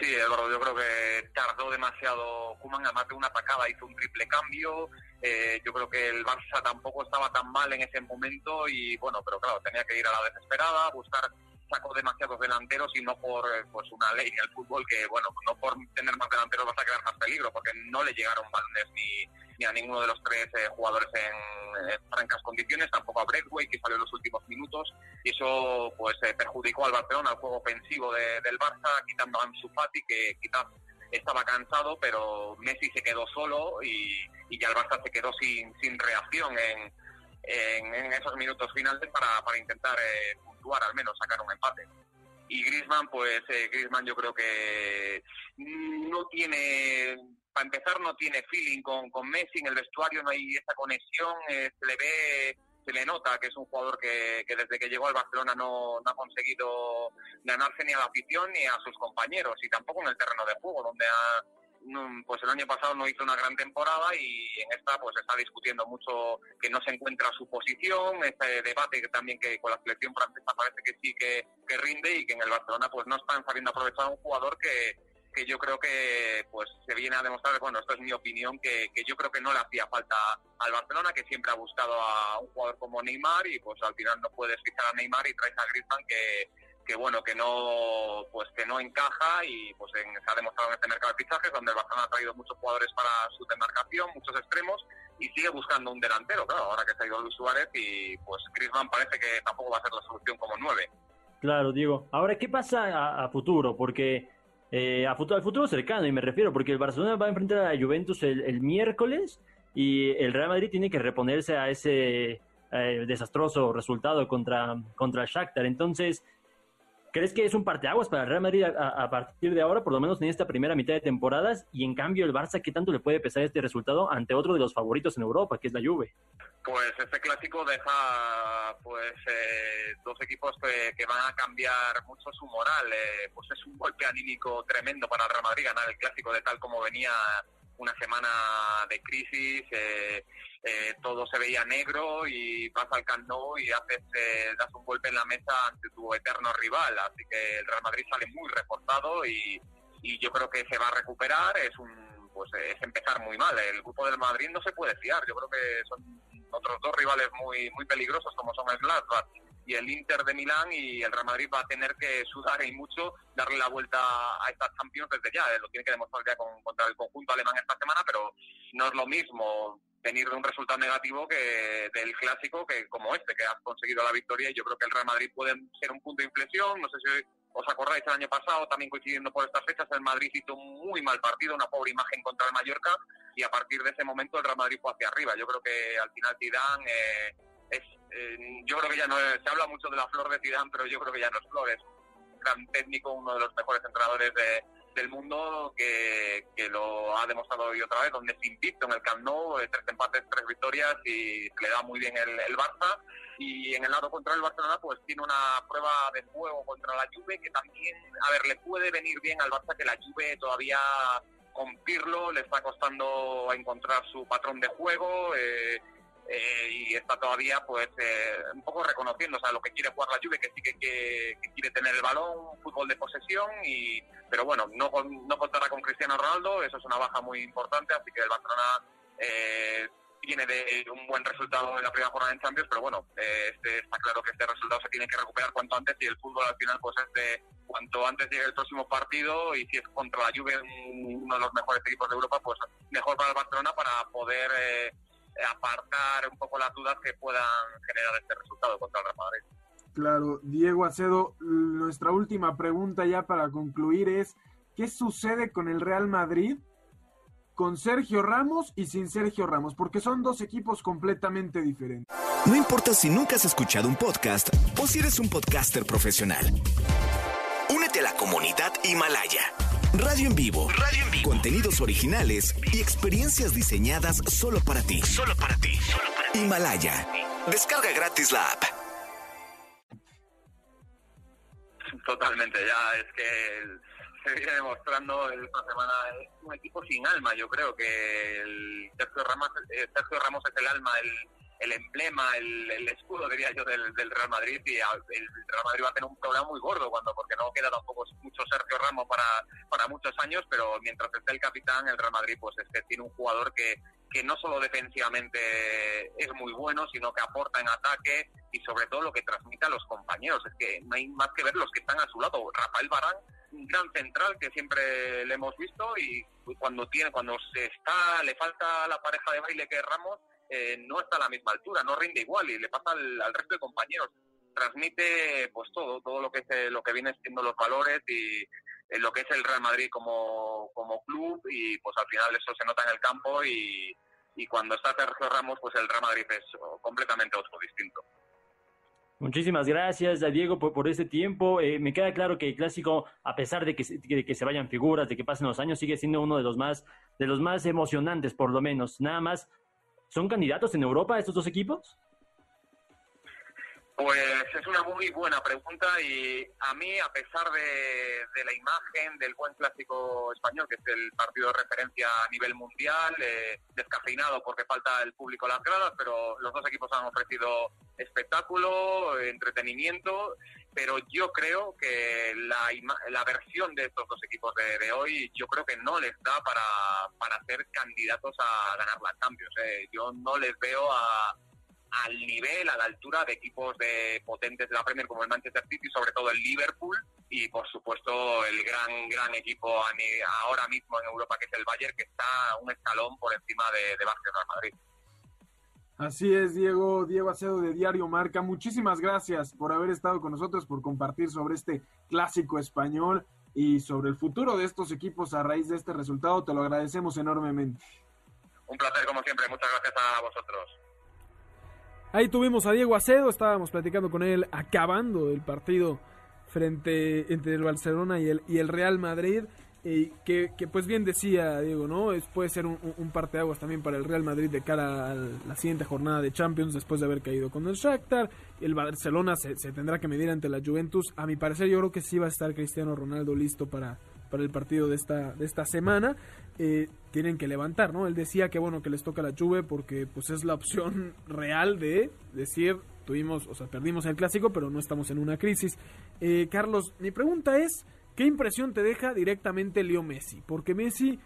Sí, Eduardo, yo creo que tardó demasiado Kuman, además de una atacada hizo un triple cambio, eh, yo creo que el Barça tampoco estaba tan mal en ese momento y bueno, pero claro, tenía que ir a la desesperada, buscar sacó demasiados delanteros y no por eh, pues una ley en el fútbol que bueno no por tener más delanteros vas a crear más peligro porque no le llegaron balones ni ni a ninguno de los tres eh, jugadores en, francas condiciones, tampoco a Breakway, que salió en los últimos minutos, y eso pues eh, perjudicó al Barcelona, al juego ofensivo del Barça, quitando a Ansu que quizás estaba cansado, pero Messi se quedó solo y, ya el Barça se quedó sin, sin reacción en, en, esos minutos finales para, para intentar eh, puntuar, al menos sacar un empate. Y Griezmann, pues eh, Griezmann yo creo que no tiene, para empezar, no tiene feeling con, con Messi en el vestuario, no hay esa conexión, eh, se le ve se le nota que es un jugador que, que desde que llegó al Barcelona no, no, ha conseguido ganarse ni a la afición ni a sus compañeros y tampoco en el terreno de juego, donde ha, pues el año pasado no hizo una gran temporada y en esta pues está discutiendo mucho que no se encuentra su posición, este debate que también que con la selección francesa parece que sí que, rinde y que en el Barcelona pues no están sabiendo aprovechar a un jugador que, que yo creo que pues se viene a demostrar, bueno, esto es mi opinión, que, que, yo creo que no le hacía falta al Barcelona, que siempre ha buscado a un jugador como Neymar y pues al final no puedes fichar a Neymar y traes a Griezmann que, que bueno que no pues que no encaja y pues se ha demostrado en este mercado de fichajes donde el Barcelona ha traído muchos jugadores para su demarcación muchos extremos y sigue buscando un delantero claro ahora que se ha ido Luis Suárez y pues Griezmann parece que tampoco va a ser la solución como nueve. Claro Diego. Ahora qué pasa a, futuro porque eh, a futuro al futuro cercano y me refiero porque el Barcelona va a enfrentar a Juventus el, miércoles y el Real Madrid tiene que reponerse a ese eh, desastroso resultado contra contra Shakhtar. Entonces ¿Crees que es un parteaguas para el Real Madrid a, partir de ahora, por lo menos en esta primera mitad de temporadas? Y en cambio, el Barça, ¿qué tanto le puede pesar este resultado ante otro de los favoritos en Europa, que es la Juve? Pues este clásico deja pues eh, dos equipos que, van a cambiar mucho su moral. Eh, pues es un golpe anímico tremendo para el Real Madrid ganar el clásico de tal como venía una semana de crisis. Eh, eh, todo se veía negro y vas al Camp y haces, eh, das un golpe en la mesa ante tu eterno rival. Así que el Real Madrid sale muy reforzado y, y yo creo que se va a recuperar. Es un pues es empezar muy mal. El grupo del Madrid no se puede fiar. Yo creo que son otros dos rivales muy muy peligrosos como son el Gladbach y el Inter de Milán y el Real Madrid va a tener que sudar y mucho darle la vuelta a estas Champions desde ya. Lo tiene que demostrar ya con, contra el conjunto alemán esta semana, pero no es lo mismo venir de un resultado negativo que del clásico que como este, que has conseguido la victoria y yo creo que el Real Madrid puede ser un punto de inflexión, no sé si os acordáis el año pasado, también coincidiendo por estas fechas, el Madrid hizo un muy mal partido, una pobre imagen contra el Mallorca y a partir de ese momento el Real Madrid fue hacia arriba. Yo creo que al final Zidane eh, es, eh, yo creo que ya no se habla mucho de la flor de Zidane, pero yo creo que ya no es flor, es un gran técnico, uno de los mejores entrenadores de, del mundo que, que, lo ha demostrado hoy otra vez, donde es invicto en el Camp Nou, eh, tres empates, tres victorias y le da muy bien el, el, Barça. Y en el lado contra el Barcelona, pues tiene una prueba de juego contra la Juve que también, a ver, le puede venir bien al Barça que la Juve todavía con Pirlo le está costando encontrar su patrón de juego. Eh, eh, y está todavía pues eh, un poco reconociendo o sea, lo que quiere jugar la Juve, que sí que, quiere tener el balón, fútbol de posesión, y pero bueno, no, no contará con Cristiano Ronaldo, eso es una baja muy importante, así que el Barcelona eh, tiene de un buen resultado en la primera jornada en Champions, pero bueno, este, está claro que este resultado se tiene que recuperar cuanto antes y el fútbol al final pues es de cuanto antes llegue el próximo partido y si es contra la Juve, uno de los mejores equipos de Europa, pues mejor para el Barcelona para poder apartar un poco las dudas que puedan generar este resultado contra el Real Madrid. Claro, Diego Acedo, nuestra última pregunta ya para concluir es, ¿qué sucede con el Real Madrid con Sergio Ramos y sin Sergio Ramos? Porque son dos equipos completamente diferentes. No importa si nunca has escuchado un podcast o si eres un podcaster profesional. Únete a la comunidad Himalaya. Radio en vivo. Radio en vivo. Contenidos originales y experiencias diseñadas solo para ti. Solo para ti. Himalaya. Descarga gratis la app. Totalmente, ya es que se viene demostrando esta semana es un equipo sin alma. Yo creo que el Sergio Ramos, eh, Sergio Ramos es el alma, el el emblema, el, escudo, diría yo, del, Real Madrid y el Real Madrid va a tener un problema muy gordo cuando porque no queda tampoco mucho Sergio Ramos para, para muchos años, pero mientras esté el capitán, el Real Madrid pues es que tiene un jugador que, que no solo defensivamente es muy bueno, sino que aporta en ataque y sobre todo lo que transmite a los compañeros. Es que no hay más que ver los que están a su lado. Rafael Barán gran central que siempre le hemos visto y cuando tiene, cuando se está, le falta la pareja de baile que es Ramos, eh, no está a la misma altura, no rinde igual y le pasa al, resto de compañeros. Transmite pues todo, todo lo que es, eh, lo que viene siendo los valores y eh, lo que es el Real Madrid como, como club y pues al final eso se nota en el campo y, y cuando está Sergio Ramos pues el Real Madrid es completamente otro distinto. Muchísimas gracias a Diego por, por ese tiempo. Eh, me queda claro que el clásico, a pesar de que, se, de que se vayan figuras, de que pasen los años, sigue siendo uno de los más, de los más emocionantes, por lo menos. Nada más, ¿son candidatos en Europa estos dos equipos? Pues es una muy buena pregunta y a mí, a pesar de, la imagen del buen clásico español, que es el partido de referencia a nivel mundial, eh, descafeinado porque falta el público a las gradas, pero los dos equipos han ofrecido espectáculo, entretenimiento, pero yo creo que la, la versión de estos dos equipos de, hoy, yo creo que no les da para, para ser candidatos a ganar la Champions. Eh. Yo no les veo a al nivel, a la altura de equipos de potentes de la Premier como el Manchester City, sobre todo el Liverpool y por supuesto el gran gran equipo ahora mismo en Europa que es el Bayern que está un escalón por encima de, de Barcelona Madrid. Así es, Diego, Diego Acedo de Diario Marca. Muchísimas gracias por haber estado con nosotros, por compartir sobre este clásico español y sobre el futuro de estos equipos a raíz de este resultado. Te lo agradecemos enormemente. Un placer, como siempre. Muchas gracias a vosotros. Ahí tuvimos a Diego Acedo, estábamos platicando con él acabando el partido frente entre el Barcelona y el, y el Real Madrid. Eh, que, pues bien decía Diego, ¿no? Es, puede ser un, un parteaguas también para el Real Madrid de cara a la siguiente jornada de Champions después de haber caído con el Shakhtar. El Barcelona se, se, tendrá que medir ante la Juventus. A mi parecer yo creo que sí va a estar Cristiano Ronaldo listo para, para el partido de esta, de esta semana. Eh, tienen que levantar, ¿no? Él decía que bueno que les toca la Juve porque pues es la opción real de decir tuvimos, o sea, perdimos el clásico, pero no estamos en una crisis. Eh, Carlos, mi pregunta es, ¿qué impresión te deja directamente Leo Messi? Porque Messi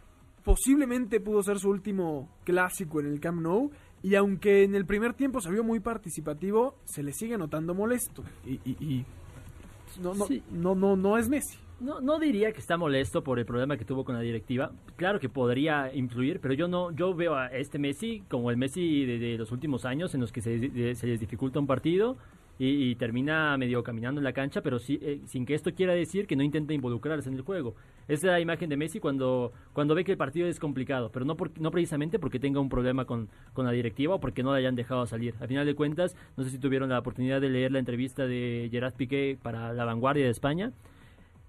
posiblemente pudo ser su último clásico en el Camp Nou y aunque en el primer tiempo se vio muy participativo, se le sigue notando molesto y, y, no, no, no, no, no es Messi. No, no diría que está molesto por el problema que tuvo con la directiva. Claro que podría influir, pero yo no, yo veo a este Messi como el Messi de, los últimos años en los que se, les dificulta un partido y, termina medio caminando en la cancha, pero sí, eh, sin que esto quiera decir que no intenta involucrarse en el juego. Esa es la imagen de Messi cuando, cuando ve que el partido es complicado, pero no, por, no precisamente porque tenga un problema con, con la directiva o porque no la hayan dejado salir. Al final de cuentas, no sé si tuvieron la oportunidad de leer la entrevista de Gerard Piqué para La Vanguardia de España.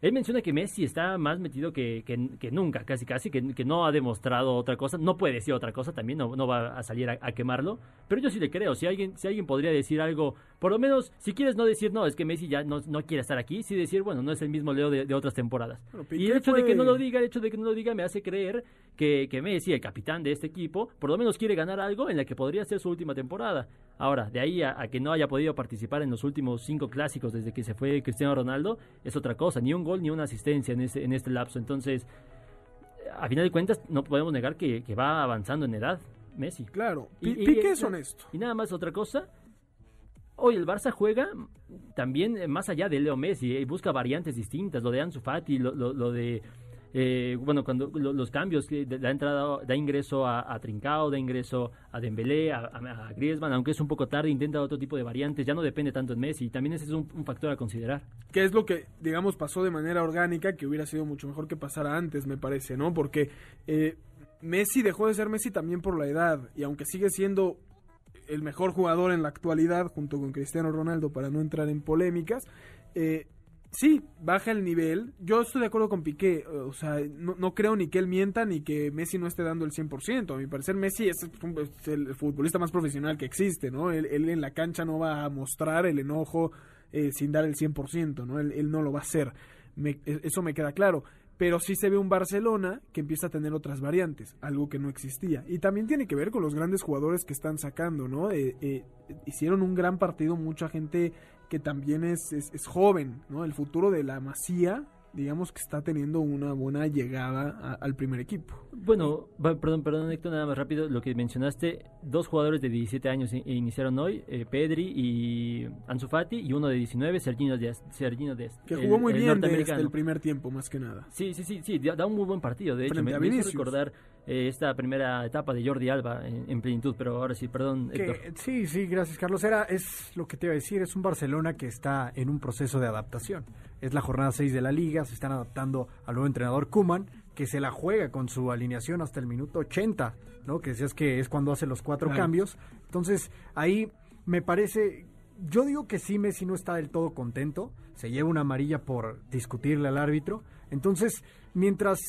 Él menciona que Messi está más metido que, que, nunca, casi casi, que, que, no ha demostrado otra cosa. No puede decir otra cosa también, no, no va a salir a, a, quemarlo. Pero yo sí le creo. Si alguien, si alguien podría decir algo por lo menos, si quieres no decir, no, es que Messi ya no, no quiere estar aquí, sí decir, bueno, no es el mismo Leo de, otras temporadas. y el hecho de que no lo diga, el hecho de que no lo diga me hace creer que, que Messi, el capitán de este equipo, por lo menos quiere ganar algo en la que podría ser su última temporada. Ahora, de ahí a, que no haya podido participar en los últimos cinco clásicos desde que se fue Cristiano Ronaldo, es otra cosa, ni un gol ni una asistencia en este, en este lapso. Entonces, a final de cuentas, no podemos negar que, va avanzando en edad. Messi. Claro, y, Piqué es honesto. Y nada más otra cosa, Hoy el Barça juega también eh, más allá de Leo Messi y busca variantes distintas, lo de Ansu Fati, lo, lo, de eh, bueno, cuando los cambios que da entrada, da ingreso a, Trincao, da ingreso a Dembélé, a, Griezmann, aunque es un poco tarde, intenta otro tipo de variantes, ya no depende tanto de Messi, también ese es un, factor a considerar. Que es lo que, digamos, pasó de manera orgánica, que hubiera sido mucho mejor que pasara antes, me parece, ¿no? Porque eh, Messi dejó de ser Messi también por la edad, y aunque sigue siendo el mejor jugador en la actualidad junto con Cristiano Ronaldo para no entrar en polémicas. Eh, sí, baja el nivel. Yo estoy de acuerdo con Piqué. O sea, no, creo ni que él mienta ni que Messi no esté dando el 100%. A mi parecer, Messi es, el futbolista más profesional que existe, ¿no? Él, en la cancha no va a mostrar el enojo eh, sin dar el 100%, ¿no? Él, no lo va a hacer. E, eso me queda claro pero sí se ve un Barcelona que empieza a tener otras variantes, algo que no existía. Y también tiene que ver con los grandes jugadores que están sacando, ¿no? Eh, eh, hicieron un gran partido mucha gente que también es, es, joven, ¿no? El futuro de la Masía digamos que está teniendo una buena llegada a- al primer equipo. Bueno, perdón, perdón, Héctor, nada más rápido. Lo que mencionaste, dos jugadores de 17 años iniciaron hoy, eh, Pedri y Ansu Fati, y uno de 19, Sergino Dest. Sergino Dest Que el- jugó muy el bien desde norteamericano. el primer tiempo, más que nada. Sí, sí, sí, sí, da un muy buen partido. De hecho, me, me hizo recordar eh, esta primera etapa de Jordi Alba en, en plenitud. Pero ahora sí, perdón, Que- Héctor. sí, sí, gracias Carlos. Era, es lo que te iba a decir, es un Barcelona que está en un proceso de adaptación. Es la jornada 6 de la liga, se están adaptando al nuevo entrenador Kuman, que se la juega con su alineación hasta el minuto 80, ¿no? Que decías que es cuando hace los cuatro Claro. cambios. Entonces, ahí me parece, yo digo que sí, Messi no está del todo contento, se lleva una amarilla por discutirle al árbitro. Entonces, mientras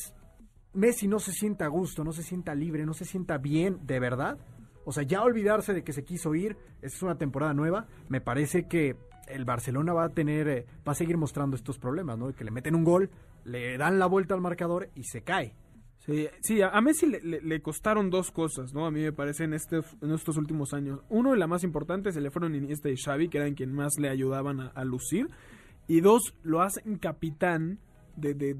Messi no se sienta a gusto, no se sienta libre, no se sienta bien de verdad. O sea, ya olvidarse de que se quiso ir, es una temporada nueva. Me parece que el Barcelona va a tener, eh, va a seguir mostrando estos problemas, ¿no? Que le meten un gol, le dan la vuelta al marcador y se cae. Sí, sí, a Messi le, costaron dos cosas, ¿no? A mí me parece en, este, en estos últimos años. Uno, y la más importante, se le fueron Iniesta y Xavi, que eran quien más le ayudaban a, lucir. Y dos, lo hacen capitán de-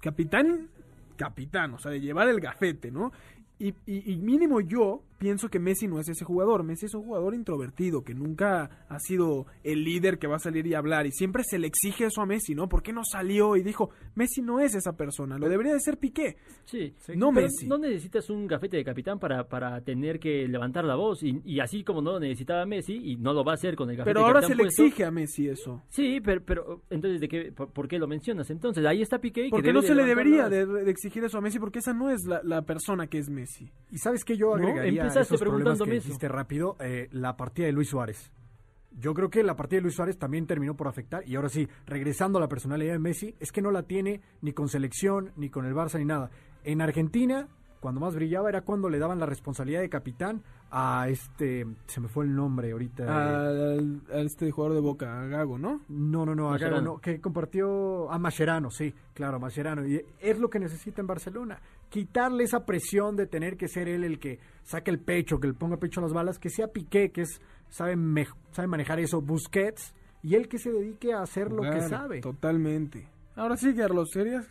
capitán, capitán, o sea, de llevar el gafete, ¿no? Y, y- y mínimo yo pienso que Messi no es ese jugador. Messi es un jugador introvertido, que nunca ha sido el líder que va a salir y hablar. Y siempre se le exige eso a Messi, ¿no? ¿Por qué no salió? Y dijo, Messi no es esa persona, lo debería de ser Piqué. Sí, No pero Messi. No necesitas un gafete de capitán para, para tener que levantar la voz. Y, y así como no lo necesitaba Messi, y no lo va a hacer con el gafete Pero de ahora capitán se le puesto. exige a Messi eso. Sí, pero, pero entonces, ¿de qué, por, por qué lo mencionas? Entonces, ahí está Piqué. que Porque no se le debería de, de exigir eso a Messi, porque esa no es la, la persona que es Messi. Y sabes que yo agregaría esos problemas que eso. dijiste rápido, eh, la partida de Luis Suárez. Yo creo que la partida de Luis Suárez también terminó por afectar. Y ahora sí, regresando a la personalidad de Messi, es que no la tiene ni con selección, ni con el Barça, ni nada. En Argentina, cuando más brillaba era cuando le daban la responsabilidad de capitán a este, se me fue el nombre ahorita. eh, Al, a este jugador de Boca, a Gago, ¿no? no, no, no, a Gago no, que compartió a Mascherano, sí, claro, Mascherano. Y es lo que necesita en Barcelona. Quitarle esa presión de tener que ser él el que saque el pecho, que le ponga pecho a las balas, que sea Piqué, que es sabe, mej- sabe manejar eso, Busquets, y él que se dedique a hacer lo que sabe. Totalmente. Ahora sí, Carlos, ¿serías?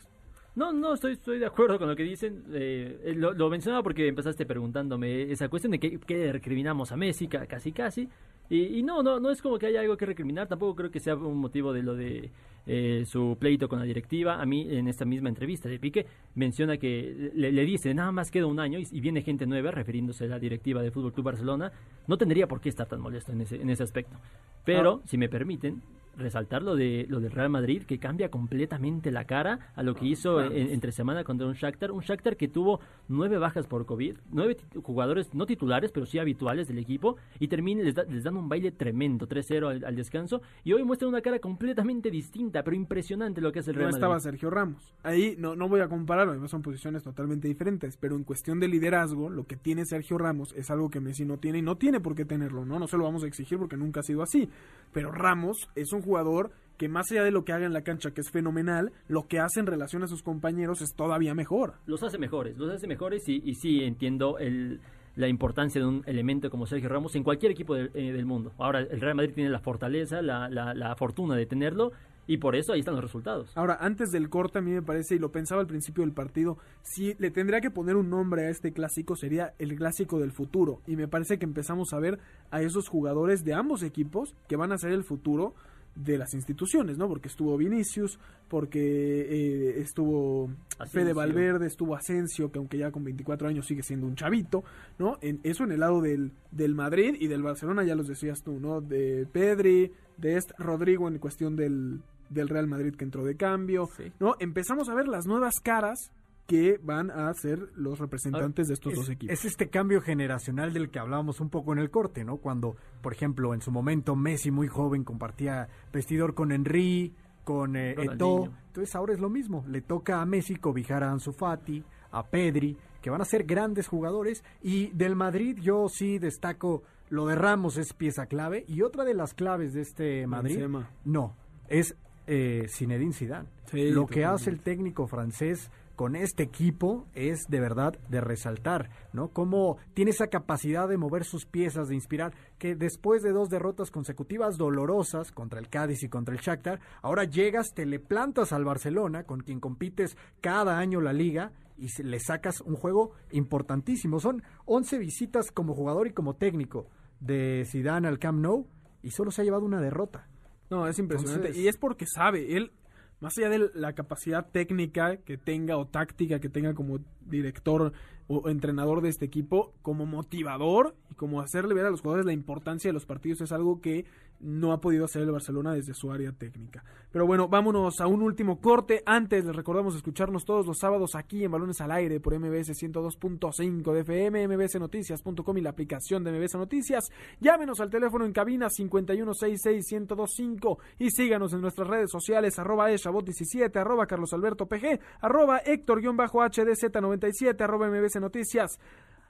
No, no, estoy, estoy de acuerdo con lo que dicen. Eh, lo, lo mencionaba porque empezaste preguntándome esa cuestión de que, que recriminamos a Messi, ca- casi casi. Y, y no, no, no es como que haya algo que recriminar. Tampoco creo que sea un motivo de lo de eh, su pleito con la directiva. A mí, en esta misma entrevista de Pique, menciona que le, le dice nada más queda un año y, y viene gente nueva, refiriéndose a la directiva del Fútbol Club Barcelona. No tendría por qué estar tan molesto en ese, en ese aspecto. Pero, si me permiten, resaltar lo de lo del Real Madrid que cambia completamente la cara a lo que hizo en- entre semana contra un Shakhtar, un Shakhtar que tuvo nueve bajas por COVID, nueve jugadores no titulares pero sí habituales del equipo y termina les, da- les dan un baile tremendo 3-0 al, al descanso y hoy muestra una cara completamente distinta pero impresionante lo que hace el No Real estaba Madrid. Sergio Ramos. Ahí no, no voy a comparar, además son posiciones totalmente diferentes, pero en cuestión de liderazgo, lo que tiene Sergio Ramos es algo que Messi no tiene y no tiene por qué tenerlo, ¿no? No se lo vamos a exigir porque nunca ha sido así. Pero Ramos es un jugador que más allá de lo que haga en la cancha, que es fenomenal, lo que hace en relación a sus compañeros es todavía mejor. Los hace mejores, los hace mejores y, y sí entiendo el, la importancia de un elemento como Sergio Ramos en cualquier equipo del- eh, del mundo. Ahora el Real Madrid tiene la fortaleza, la, la, la fortuna de tenerlo y por eso ahí están los resultados. Ahora, antes del corte, a mí me parece, y lo pensaba al principio del partido, si le tendría que poner un nombre a este clásico, sería el clásico del futuro. Y me parece que empezamos a ver a esos jugadores de ambos equipos que van a ser el futuro de las instituciones, ¿no? Porque estuvo Vinicius, porque eh, estuvo Asensio. Fede Valverde, estuvo Asensio, que aunque ya con 24 años sigue siendo un chavito, ¿no? En, eso en el lado del, del Madrid y del Barcelona, ya los decías tú, ¿no? De Pedri, de este Rodrigo en cuestión del, del Real Madrid que entró de cambio, Sí. ¿no? Empezamos a ver las nuevas caras que van a ser los representantes de estos es, dos equipos. es este cambio generacional del que hablábamos un poco en el corte, ¿no? Cuando, por ejemplo, en su momento Messi muy joven compartía vestidor con Henry, con eh. Eto'o. Entonces ahora es lo mismo. Le toca a Messi cobijar a Ansu Fati, a Pedri, que van a ser grandes jugadores. Y del Madrid yo sí destaco lo de Ramos es pieza clave. Y otra de las claves de este Madrid, Benzema. no, es eh, Zinedine Zidane. Sí, lo que hace el técnico francés con este equipo es de verdad de resaltar, ¿no? Cómo tiene esa capacidad de mover sus piezas, de inspirar, que después de dos derrotas consecutivas dolorosas contra el Cádiz y contra el Shakhtar, ahora llegas, te le plantas al Barcelona, con quien compites cada año la liga, y le sacas un juego importantísimo. Son 11 visitas como jugador y como técnico de Zidane al Camp Nou y solo se ha llevado una derrota. No, es impresionante. Y es porque sabe, él, más allá de la capacidad técnica que tenga o táctica que tenga como director o entrenador de este equipo, como motivador y como hacerle ver a los jugadores la importancia de los partidos es algo que no ha podido hacer el Barcelona desde su área técnica. Pero bueno, vámonos a un último corte. Antes les recordamos escucharnos todos los sábados aquí en Balones al Aire por MBS 102.5 de FM, mbsnoticias.com y la aplicación de MBS Noticias. Llámenos al teléfono en cabina 5166-1025 y síganos en nuestras redes sociales arroba eshabot17, arroba carlosalbertopg, arroba héctor-hdz97, arroba mbs noticias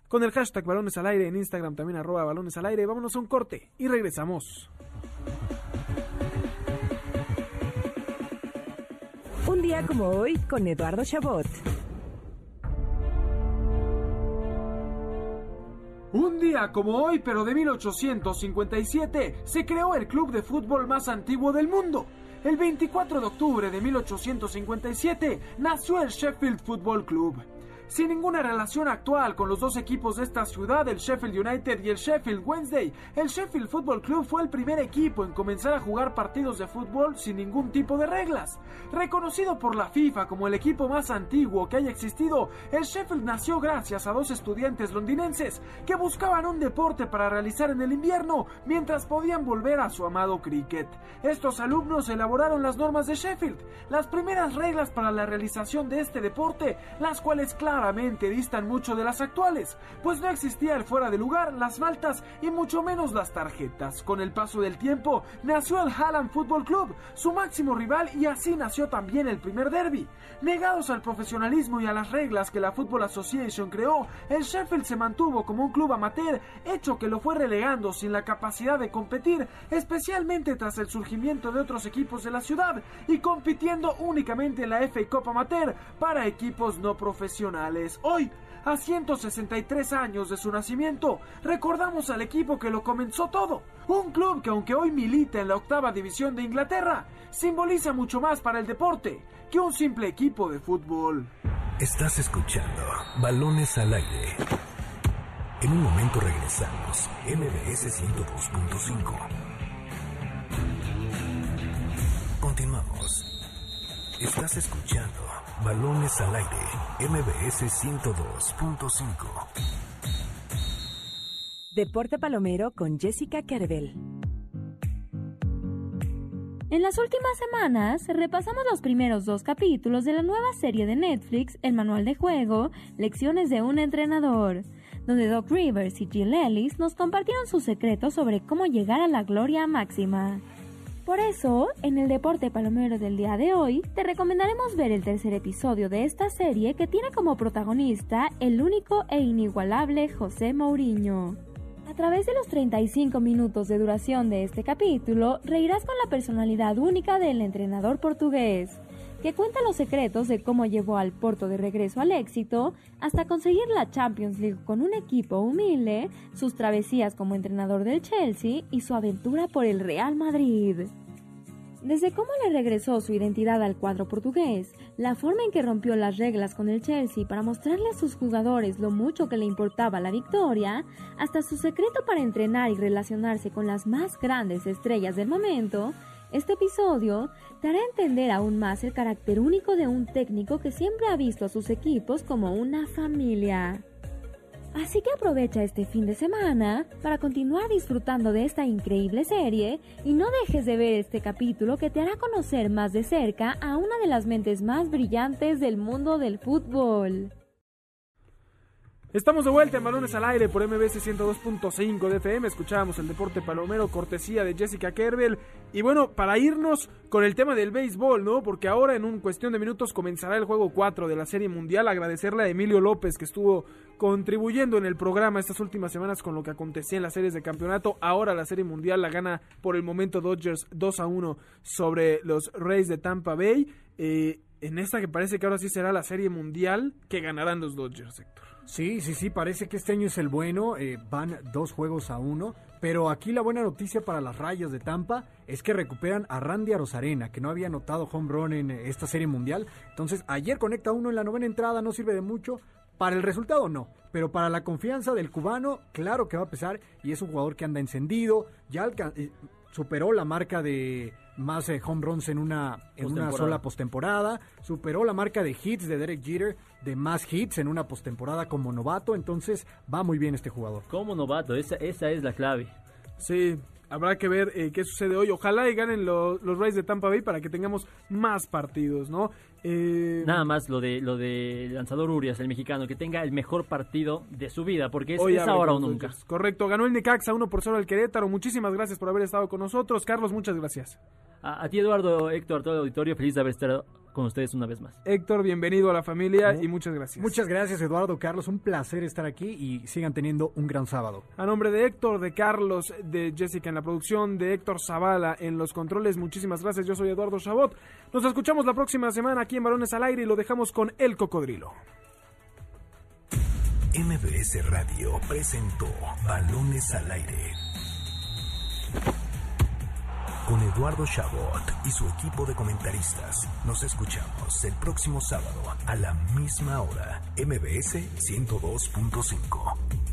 con el hashtag balones al aire en Instagram también arroba balones al aire. Vámonos a un corte y regresamos. Un día como hoy con Eduardo Chabot. Un día como hoy, pero de 1857, se creó el club de fútbol más antiguo del mundo. El 24 de octubre de 1857 nació el Sheffield Football Club sin ninguna relación actual con los dos equipos de esta ciudad, el Sheffield United y el Sheffield Wednesday. El Sheffield Football Club fue el primer equipo en comenzar a jugar partidos de fútbol sin ningún tipo de reglas. Reconocido por la FIFA como el equipo más antiguo que haya existido, el Sheffield nació gracias a dos estudiantes londinenses que buscaban un deporte para realizar en el invierno mientras podían volver a su amado cricket. Estos alumnos elaboraron las normas de Sheffield, las primeras reglas para la realización de este deporte, las cuales claro claramente distan mucho de las actuales, pues no existía el fuera de lugar, las faltas y mucho menos las tarjetas. Con el paso del tiempo nació el Hallam Football Club, su máximo rival y así nació también el primer derby. Negados al profesionalismo y a las reglas que la Football Association creó, el Sheffield se mantuvo como un club amateur, hecho que lo fue relegando sin la capacidad de competir, especialmente tras el surgimiento de otros equipos de la ciudad y compitiendo únicamente en la FA Cup Amateur para equipos no profesionales. Hoy, a 163 años de su nacimiento, recordamos al equipo que lo comenzó todo. Un club que aunque hoy milita en la octava división de Inglaterra, simboliza mucho más para el deporte que un simple equipo de fútbol. Estás escuchando Balones al aire. En un momento regresamos, MBS 102.5. Continuamos. Estás escuchando Balones al aire, MBS 102.5. Deporte Palomero con Jessica Kerbel. En las últimas semanas repasamos los primeros dos capítulos de la nueva serie de Netflix, El Manual de Juego, Lecciones de un Entrenador, donde Doc Rivers y Jill Ellis nos compartieron sus secretos sobre cómo llegar a la gloria máxima. Por eso, en el Deporte Palomero del día de hoy, te recomendaremos ver el tercer episodio de esta serie que tiene como protagonista el único e inigualable José Mourinho. A través de los 35 minutos de duración de este capítulo, reirás con la personalidad única del entrenador portugués, que cuenta los secretos de cómo llevó al Porto de regreso al éxito hasta conseguir la Champions League con un equipo humilde, sus travesías como entrenador del Chelsea y su aventura por el Real Madrid. Desde cómo le regresó su identidad al cuadro portugués, la forma en que rompió las reglas con el Chelsea para mostrarle a sus jugadores lo mucho que le importaba la victoria, hasta su secreto para entrenar y relacionarse con las más grandes estrellas del momento, este episodio te hará entender aún más el carácter único de un técnico que siempre ha visto a sus equipos como una familia. Así que aprovecha este fin de semana para continuar disfrutando de esta increíble serie y no dejes de ver este capítulo que te hará conocer más de cerca a una de las mentes más brillantes del mundo del fútbol. Estamos de vuelta en Balones al Aire por MBC 102.5 de FM. Escuchábamos el deporte palomero, cortesía de Jessica Kerbel. Y bueno, para irnos con el tema del béisbol, ¿no? Porque ahora en un cuestión de minutos comenzará el juego 4 de la Serie Mundial. Agradecerle a Emilio López que estuvo contribuyendo en el programa estas últimas semanas con lo que acontecía en las series de campeonato. Ahora la Serie Mundial la gana por el momento Dodgers 2 a 1 sobre los Rays de Tampa Bay. Eh, en esta que parece que ahora sí será la serie mundial que ganarán los Dodgers, Héctor. Sí, sí, sí, parece que este año es el bueno, eh, van dos juegos a uno, pero aquí la buena noticia para las rayas de Tampa es que recuperan a Randy Arozarena, que no había anotado home run en esta serie mundial, entonces ayer conecta uno en la novena entrada, no sirve de mucho, para el resultado no, pero para la confianza del cubano, claro que va a pesar y es un jugador que anda encendido, ya eh, superó la marca de más eh, home runs en una, en una sola postemporada, superó la marca de hits de Derek Jeter de más hits en una postemporada como novato, entonces va muy bien este jugador. Como novato, esa, esa es la clave. Sí, habrá que ver eh, qué sucede hoy. Ojalá y ganen los Rays de Tampa Bay para que tengamos más partidos, ¿no? Eh, Nada más lo de lo de lanzador Urias, el mexicano, que tenga el mejor partido de su vida, porque es, ahora o nunca. Correcto, ganó el Necaxa 1 por 0 al Querétaro. Muchísimas gracias por haber estado con nosotros. Carlos, muchas gracias. A, ti, Eduardo, Héctor, todo el auditorio, feliz de haber estado con ustedes una vez más. Héctor, bienvenido a la familia y muchas gracias. Muchas gracias, Eduardo, Carlos. Un placer estar aquí y sigan teniendo un gran sábado. A nombre de Héctor, de Carlos, de Jessica en la producción, de Héctor Zavala en los controles, muchísimas gracias. Yo soy Eduardo Chabot. Nos escuchamos la próxima semana aquí en Balones al Aire y lo dejamos con El Cocodrilo. MBS Radio presentó Balones al Aire con Eduardo Chabot y su equipo de comentaristas. Nos escuchamos el próximo sábado a la misma hora, MBS 102.5.